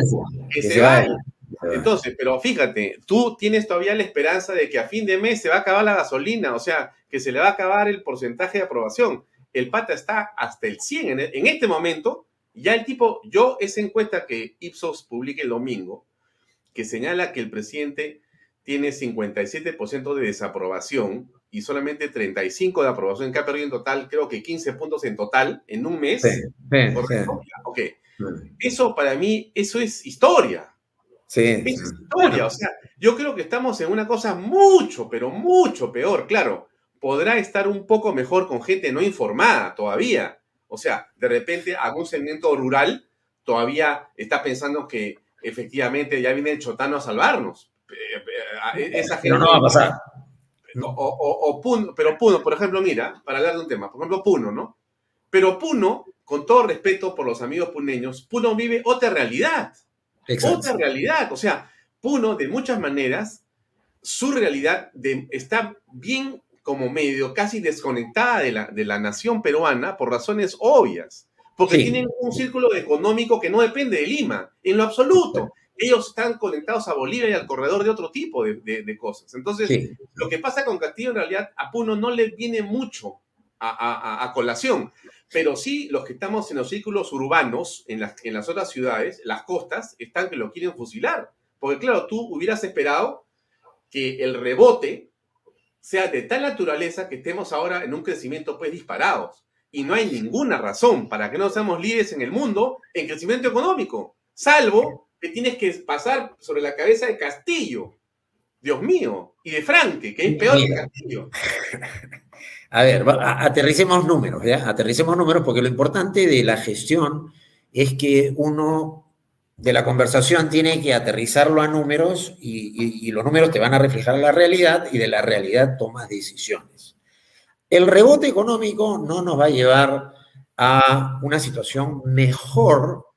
que, se, vaya. Entonces, pero fíjate, tú tienes todavía la esperanza de que a fin de mes se va a acabar la gasolina, o sea, que se le va a acabar el porcentaje de aprobación. El pata está hasta el 100 en este momento ya el tipo, yo esa encuesta que Ipsos publica el domingo, que señala que el presidente tiene 57% de desaprobación y solamente 35 de aprobación, que ha perdido en total, creo que 15 puntos en total en un mes. Sí, Ok. Eso para mí, eso es historia. Sí. Es historia. O sea, yo creo que estamos en una cosa mucho, pero mucho peor. Claro, podrá estar un poco mejor con gente no informada todavía, o sea, de repente algún segmento rural todavía está pensando que efectivamente ya viene el chotano a salvarnos. Eh, eh, esa gente, pero no va a pasar. O, Puno, pero Puno, por ejemplo, mira, para hablar de un tema, por ejemplo, Puno, ¿no? Pero Puno, con todo respeto por los amigos puneños, Puno vive otra realidad. Otra realidad. O sea, Puno, de muchas maneras, su realidad está bien como medio casi desconectada de la, de la nación peruana por razones obvias, porque tienen un círculo económico que no depende de Lima, en lo absoluto. Ellos están conectados a Bolivia y al corredor de otro tipo de, de, cosas. Entonces, lo que pasa con Castillo en realidad a Puno no le viene mucho a, a, colación, pero sí los que estamos en los círculos urbanos, en las, en las otras ciudades, las costas, están que lo quieren fusilar. Porque claro, tú hubieras esperado que el rebote sea de tal naturaleza que estemos ahora en un crecimiento pues disparados. Y no hay ninguna razón para que no seamos líderes en el mundo en crecimiento económico, salvo que tienes que pasar sobre la cabeza de Castillo, Dios mío, y de Franque, que es peor que Castillo. A ver, aterricemos números, ¿ya? Aterricemos números porque lo importante de la gestión es que uno de la conversación tiene que aterrizarlo a números y, los números te van a reflejar la realidad y de la realidad tomas decisiones. El rebote económico no nos va a llevar a una situación mejor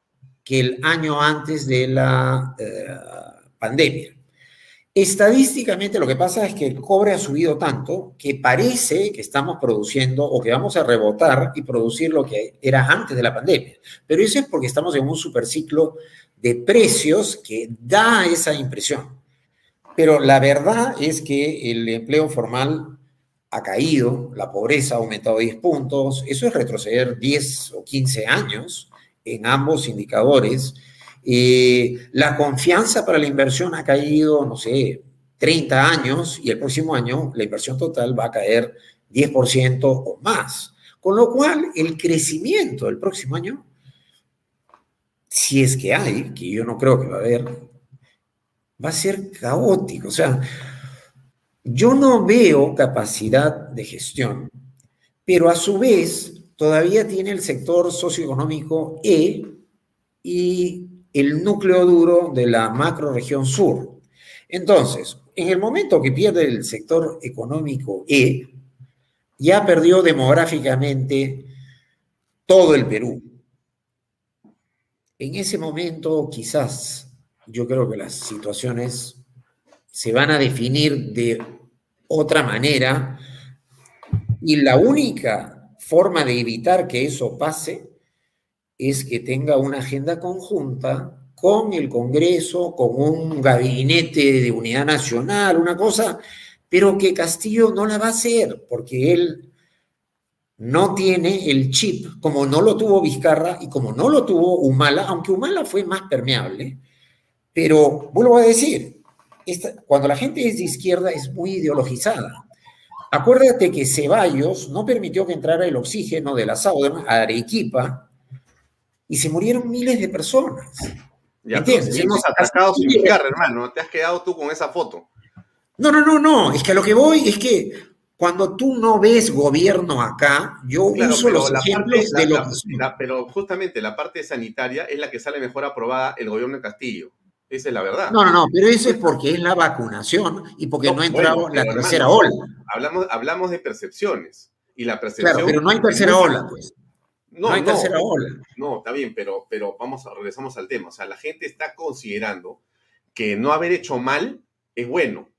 que el año antes de la eh, pandemia. Estadísticamente lo que pasa es que el cobre ha subido tanto que parece que estamos produciendo o que vamos a rebotar y producir lo que era antes de la pandemia. Pero eso es porque estamos en un superciclo de precios que da esa impresión. Pero la verdad es que el empleo formal ha caído, la pobreza ha aumentado 10 puntos, eso es retroceder 10 o 15 años en ambos indicadores eh, la confianza para la inversión ha caído, no sé, 30 años y el próximo año la inversión total va a caer 10% o más. Con lo cual, el crecimiento del próximo año, si es que hay, que yo no creo que va a haber, va a ser caótico. O sea, yo no veo capacidad de gestión, pero a su vez todavía tiene el sector socioeconómico E y el núcleo duro de la macroregión sur. Entonces, en el momento que pierde el sector económico E, ya perdió demográficamente todo el Perú. En ese momento, quizás, yo creo que las situaciones se van a definir de otra manera y la única forma de evitar que eso pase es que tenga una agenda conjunta con el Congreso, con un gabinete de unidad nacional, una cosa, pero que Castillo no la va a hacer porque él no tiene el chip, como no lo tuvo Vizcarra y como no lo tuvo Humala, aunque Humala fue más permeable, pero vuelvo a decir, cuando la gente es de izquierda es muy ideologizada. Acuérdate que Ceballos no permitió que entrara el oxígeno de la SAUDEM a Arequipa y se murieron miles de personas. Ya, ¿Entiendes? Hemos atacado sin Vizcarra, hermano. Te has quedado tú con esa foto. No, no, no, no. Es que a lo que voy es que cuando tú no ves gobierno acá, yo uso los ejemplos de lo que Pero justamente la parte sanitaria es la que sale mejor aprobada el gobierno de Castillo. Esa es la verdad. No, no, no, pero eso es porque es la vacunación y porque no, ha entrado la tercera ola. Hablamos, hablamos de percepciones. Y la percepción. Claro, pero no hay tercera ola, pues. No, no, tercera ola. No, está bien, pero, pero vamos, regresamos al tema. O sea, la gente está considerando que no haber hecho mal es bueno.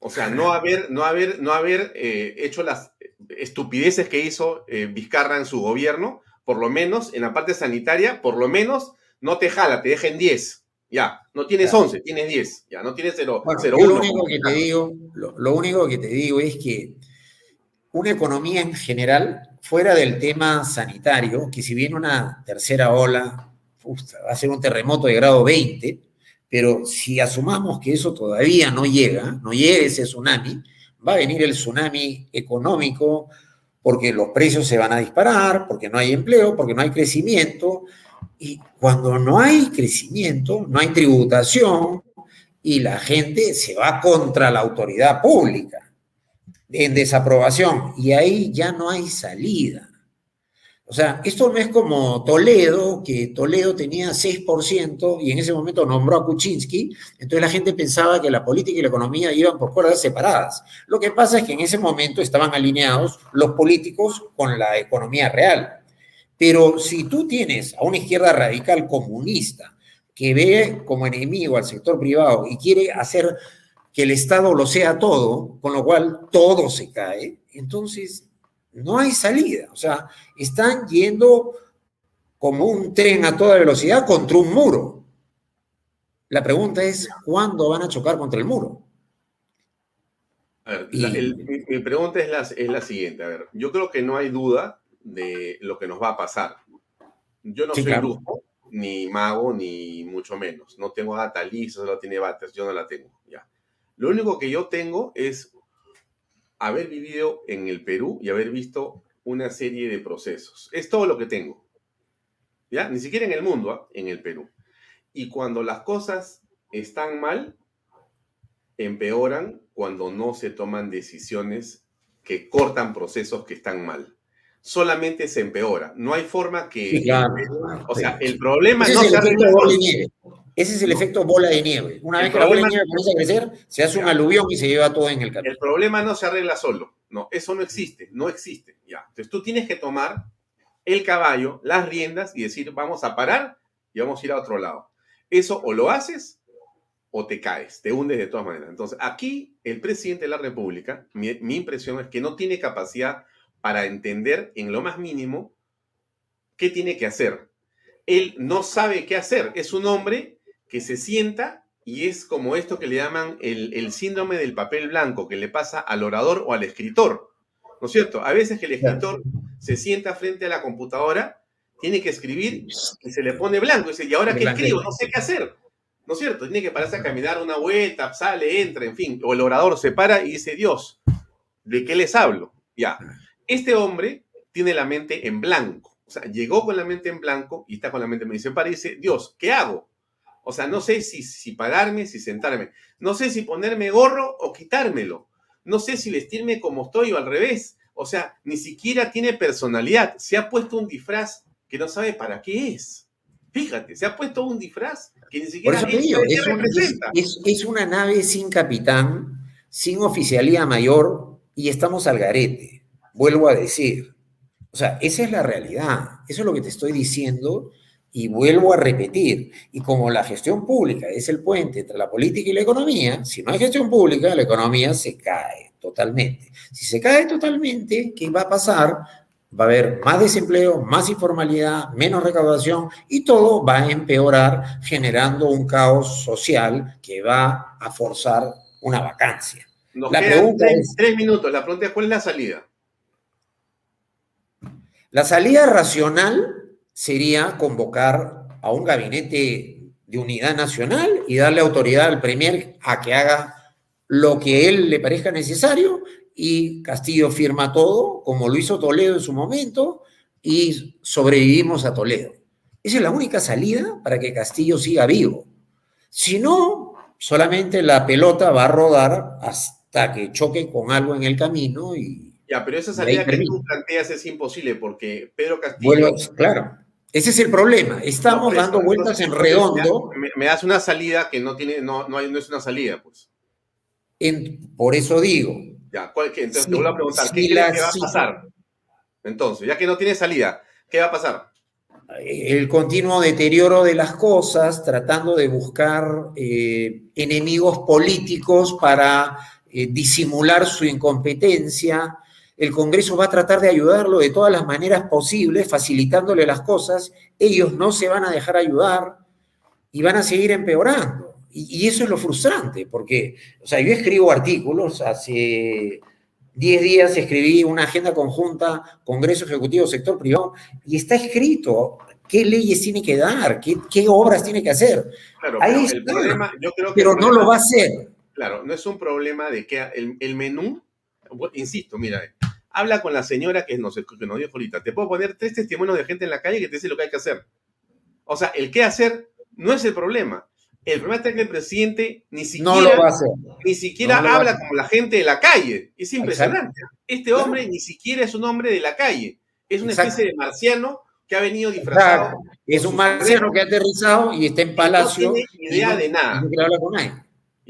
O sea, no haber, no haber, no haber eh, hecho las estupideces que hizo eh, Vizcarra en su gobierno, por lo menos en la parte sanitaria, por lo menos no te jala, te deja en 10. Ya, no tienes 11, tienes 10. Ya, no tienes 0, Lo único, que te digo, lo único que te digo es que una economía en general fuera del tema sanitario, que si viene una tercera ola, va a ser un terremoto de grado 20, pero si asumamos que eso todavía no llega, no llega ese tsunami, va a venir el tsunami económico porque los precios se van a disparar, porque no hay empleo, porque no hay crecimiento. Y cuando no hay crecimiento, no hay tributación y la gente se va contra la autoridad pública en desaprobación y ahí ya no hay salida. O sea, esto no es como Toledo, que Toledo tenía 6% y en ese momento nombró a Kuczynski, entonces la gente pensaba que la política y la economía iban por cuerdas separadas. Lo que pasa es que en ese momento estaban alineados los políticos con la economía real. Pero si tú tienes a una izquierda radical comunista que ve como enemigo al sector privado y quiere hacer que el Estado lo sea todo, con lo cual todo se cae, entonces no hay salida. O sea, están yendo como un tren a toda velocidad contra un muro. La pregunta es, ¿cuándo van a chocar contra el muro? A ver, mi, pregunta es la, es la siguiente. A ver, yo creo que no hay duda de lo que nos va a pasar. Yo no soy brujo, ni mago, ni mucho menos. No tengo data lisa, solo tiene bates, yo no la tengo. Ya. Lo único que yo tengo es haber vivido en el Perú y haber visto una serie de procesos. Es todo lo que tengo. ¿Ya? Ni siquiera en el mundo, ¿ah? en el Perú. Y cuando las cosas están mal, empeoran cuando no se toman decisiones que cortan procesos que están mal. Solamente se empeora. No hay forma que... o sea, el problema no se arregla ese es el efecto bola de nieve. Una vez que la bola de nieve comienza a crecer, se hace un aluvión y se lleva todo en el camino. El problema no se arregla solo. No, eso no existe. No existe. Ya. Entonces tú tienes que tomar el caballo, las riendas y decir, vamos a parar y vamos a ir a otro lado. Eso o lo haces o te caes, te hundes de todas maneras. Entonces, aquí el presidente de la República, mi, mi impresión es que no tiene capacidad para entender en lo más mínimo qué tiene que hacer. Él no sabe qué hacer. Es un hombre que se sienta y es como esto que le llaman el, síndrome del papel blanco que le pasa al orador o al escritor. ¿No es cierto? A veces que el escritor se sienta frente a la computadora, tiene que escribir y se le pone blanco. Y dice, ¿y ahora qué escribo? No sé qué hacer. ¿No es cierto? Tiene que pararse a caminar una vuelta, sale, entra, en fin. O el orador se para y dice, Dios, ¿de qué les hablo? Ya. Este hombre tiene la mente en blanco. O sea, llegó con la mente en blanco y está con la mente, me dice, para y dice, Dios, ¿qué hago? O sea, no sé si, si pararme, si sentarme. No sé si ponerme gorro o quitármelo. No sé si vestirme como estoy o al revés. O sea, ni siquiera tiene personalidad. Se ha puesto un disfraz que no sabe para qué es. Fíjate, se ha puesto un disfraz que ni siquiera Por eso es, es, es, una nave sin capitán, sin oficialía mayor y estamos al garete. Vuelvo a decir. O sea, esa es la realidad. Eso es lo que te estoy diciendo y vuelvo a repetir, y como la gestión pública es el puente entre la política y la economía, si no hay gestión pública, la economía se cae totalmente. Si se cae totalmente, ¿qué va a pasar? Va a haber más desempleo, más informalidad, menos recaudación y todo va a empeorar generando un caos social que va a forzar una vacancia. la pregunta es, tres minutos. La pregunta es, ¿cuál es la salida? La salida racional sería convocar a un gabinete de unidad nacional y darle autoridad al Premier a que haga lo que él le parezca necesario y Castillo firma todo, como lo hizo Toledo en su momento, y sobrevivimos a Toledo. Esa es la única salida para que Castillo siga vivo. Si no, solamente la pelota va a rodar hasta que choque con algo en el camino y... Ya, pero esa salida que tú planteas es imposible porque Pedro Castillo... claro ese es el problema. Estamos dando vueltas en redondo. Me, das una salida que no tiene, no, no, hay, no es una salida, pues. por eso digo. Ya, ¿cuál, Entonces te voy a preguntar, ¿qué crees que va a pasar? Entonces, ya que no tiene salida, ¿qué va a pasar? El continuo deterioro de las cosas, tratando de buscar eh, enemigos políticos para eh, disimular su incompetencia, el Congreso va a tratar de ayudarlo de todas las maneras posibles, facilitándole las cosas. Ellos no se van a dejar ayudar y van a seguir empeorando. Y, eso es lo frustrante, porque, o sea, yo escribo artículos, hace 10 días escribí una agenda conjunta, Congreso Ejecutivo, Sector Privado, y está escrito qué leyes tiene que dar, qué, obras tiene que hacer. Claro, Ahí pero, el problema, yo creo que pero no lo va a hacer. Claro, no es un problema de que el, el menú, insisto, mira, Habla con la señora que nos, que nos dijo ahorita. Te puedo poner tres testimonios de gente en la calle que te dice lo que hay que hacer. O sea, el qué hacer no es el problema. El problema es que el presidente ni siquiera, Ni siquiera habla como la gente de la calle. Es impresionante. Este hombre ni siquiera es un hombre de la calle. Es una especie de marciano que ha venido disfrazado. Es un marciano que ha aterrizado y está en palacio. No tiene idea de nada. con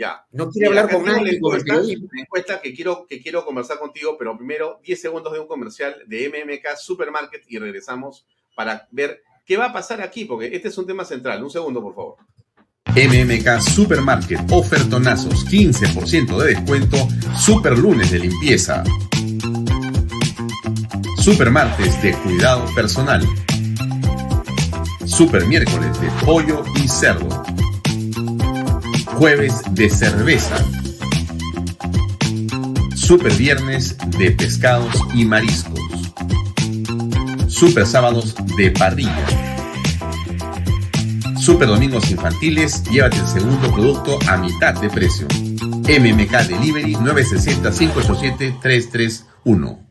ya. No quiere hablar con nadie. Encuesta, encuesta que quiero, que quiero conversar contigo, pero primero 10 segundos de un comercial de MMK Supermarket y regresamos para ver qué va a pasar aquí, porque este es un tema central. Un segundo, por favor. MMK Supermarket, ofertonazos, 15% de descuento, super lunes de limpieza. Supermartes de cuidado personal. Super miércoles de pollo y cerdo jueves de cerveza. Super viernes de pescados y mariscos. Super sábados de parrilla. Super domingos infantiles, llévate el segundo producto a mitad de precio. MMK Delivery 960-587-331.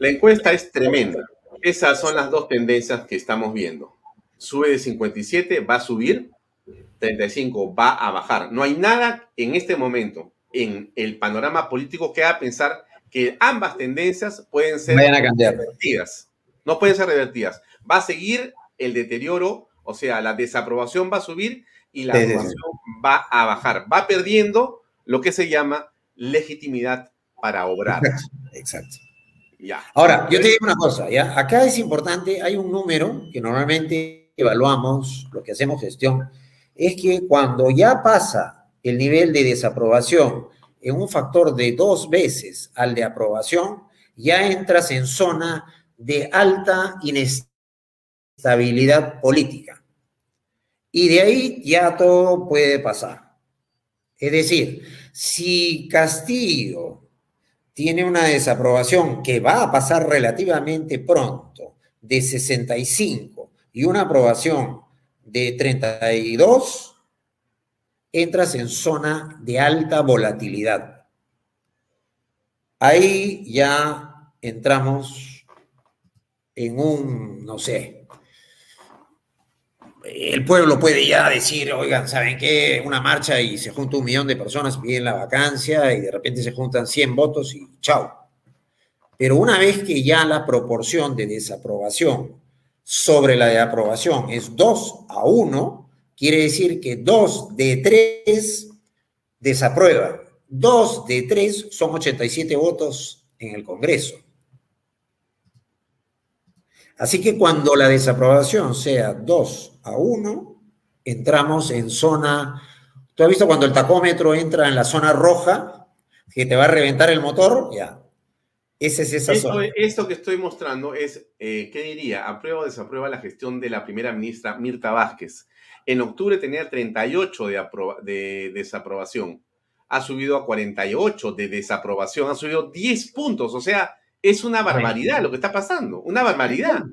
La encuesta es tremenda. Esas son las dos tendencias que estamos viendo. Sube de 57, va a subir 35 va a bajar. No hay nada en este momento en el panorama político que haga pensar que ambas tendencias pueden ser revertidas. No pueden ser revertidas. Va a seguir el deterioro, o sea, la desaprobación va a subir y la aprobación va a bajar. Va perdiendo lo que se llama legitimidad para obrar. Exacto. Ya. Ahora, yo te digo una cosa, ¿ya? Acá es importante, hay un número que normalmente evaluamos, lo que hacemos gestión, es que cuando ya pasa el nivel de desaprobación en un factor de dos veces al de aprobación, ya entras en zona de alta inestabilidad política. Y de ahí ya todo puede pasar. Es decir, si Castillo tiene una desaprobación que va a pasar relativamente pronto de 65 y una aprobación de 32, entras en zona de alta volatilidad. Ahí ya entramos en un, no sé, el pueblo puede ya decir, oigan, ¿saben qué? Una marcha y se junta un millón de personas, piden la vacancia y de repente se juntan 100 votos y chao. Pero una vez que ya la proporción de desaprobación sobre la de aprobación es 2 a 1, quiere decir que 2 de 3 desaprueba. 2 de 3 son 87 votos en el Congreso. Así que cuando la desaprobación sea 2 a 1, entramos en zona... ¿Tú has visto cuando el tacómetro entra en la zona roja, que te va a reventar el motor? Ya. Esa es esa esto, zona. Esto que estoy mostrando es, eh, ¿qué diría? ¿Aprueba o desaprueba la gestión de la primera ministra Mirta Vázquez? En octubre tenía 38 de, de desaprobación. Ha subido a 48 de desaprobación. Ha subido 10 puntos. O sea, es una barbaridad lo que está pasando, una barbaridad.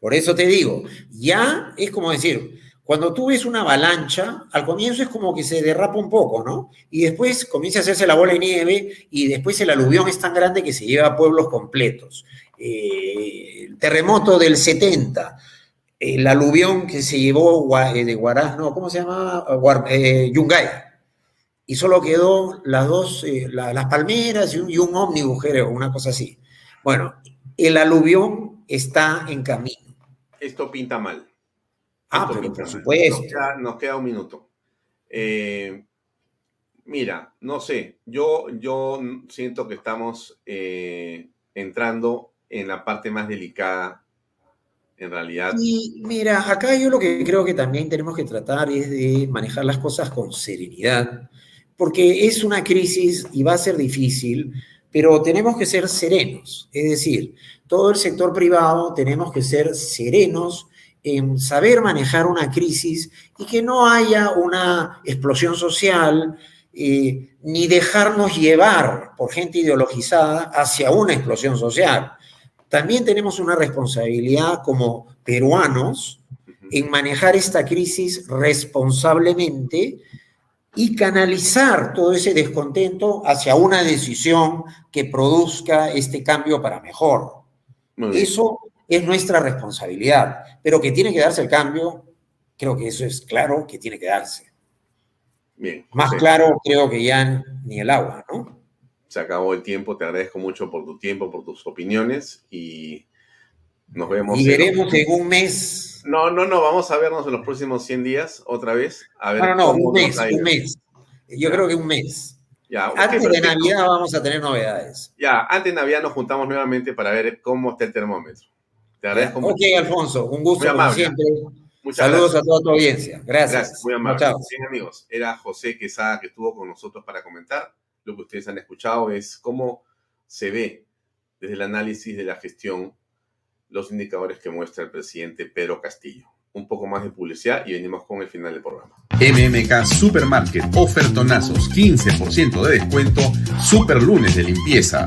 Por eso te digo, ya es como decir, cuando tú ves una avalancha, al comienzo es como que se derrapa un poco, ¿no? Y después comienza a hacerse la bola de nieve y después el aluvión es tan grande que se lleva a pueblos completos. Eh, el terremoto del 70, el aluvión que se llevó eh, de Guarás, no, ¿cómo se llama? Eh, Yungay. Y solo quedó las dos, las palmeras y un, y un ómnibus, una cosa así. Bueno, el aluvión está en camino. Esto pinta mal. Ah, pero por supuesto. Nos queda, un minuto. Eh, mira, no sé, yo, yo siento que estamos eh, entrando en la parte más delicada, en realidad. Y mira, acá yo lo que creo que también tenemos que tratar es de manejar las cosas con serenidad, porque es una crisis y va a ser difícil, pero tenemos que ser serenos, es decir, todo el sector privado tenemos que ser serenos en saber manejar una crisis y que no haya una explosión social, eh, ni dejarnos llevar por gente ideologizada hacia una explosión social. También tenemos una responsabilidad como peruanos en manejar esta crisis responsablemente y canalizar todo ese descontento hacia una decisión que produzca este cambio para mejor. Eso es nuestra responsabilidad, pero que tiene que darse el cambio, creo que eso es claro que tiene que darse. Bien. Más claro creo que ya ni el agua, ¿no? Se acabó el tiempo, te agradezco mucho por tu tiempo, por tus opiniones y nos vemos. Y veremos en un mes. No, no, no, vamos a vernos en los próximos 100 días otra vez. A ver no, no, un mes, un mes. Yo creo que un mes. Ya, antes de Navidad vamos a tener novedades. Ya, antes de Navidad nos juntamos nuevamente para ver cómo está el termómetro. Te agradezco mucho. Ok, Alfonso, un gusto como siempre. Saludos a toda tu audiencia. Gracias. muy amable. Bien, amigos, era José Quesada que estuvo con nosotros para comentar. Lo que ustedes han escuchado es cómo se ve desde el análisis de la gestión los indicadores que muestra el presidente Pedro Castillo. Un poco más de publicidad y venimos con el final del programa. MMK Supermarket, ofertonazos, 15% de descuento, super lunes de limpieza.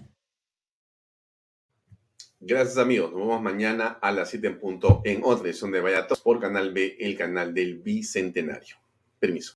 Gracias amigos, nos vemos mañana a las 7 en punto en otra edición de Vaya por Canal B, el canal del Bicentenario. Permiso.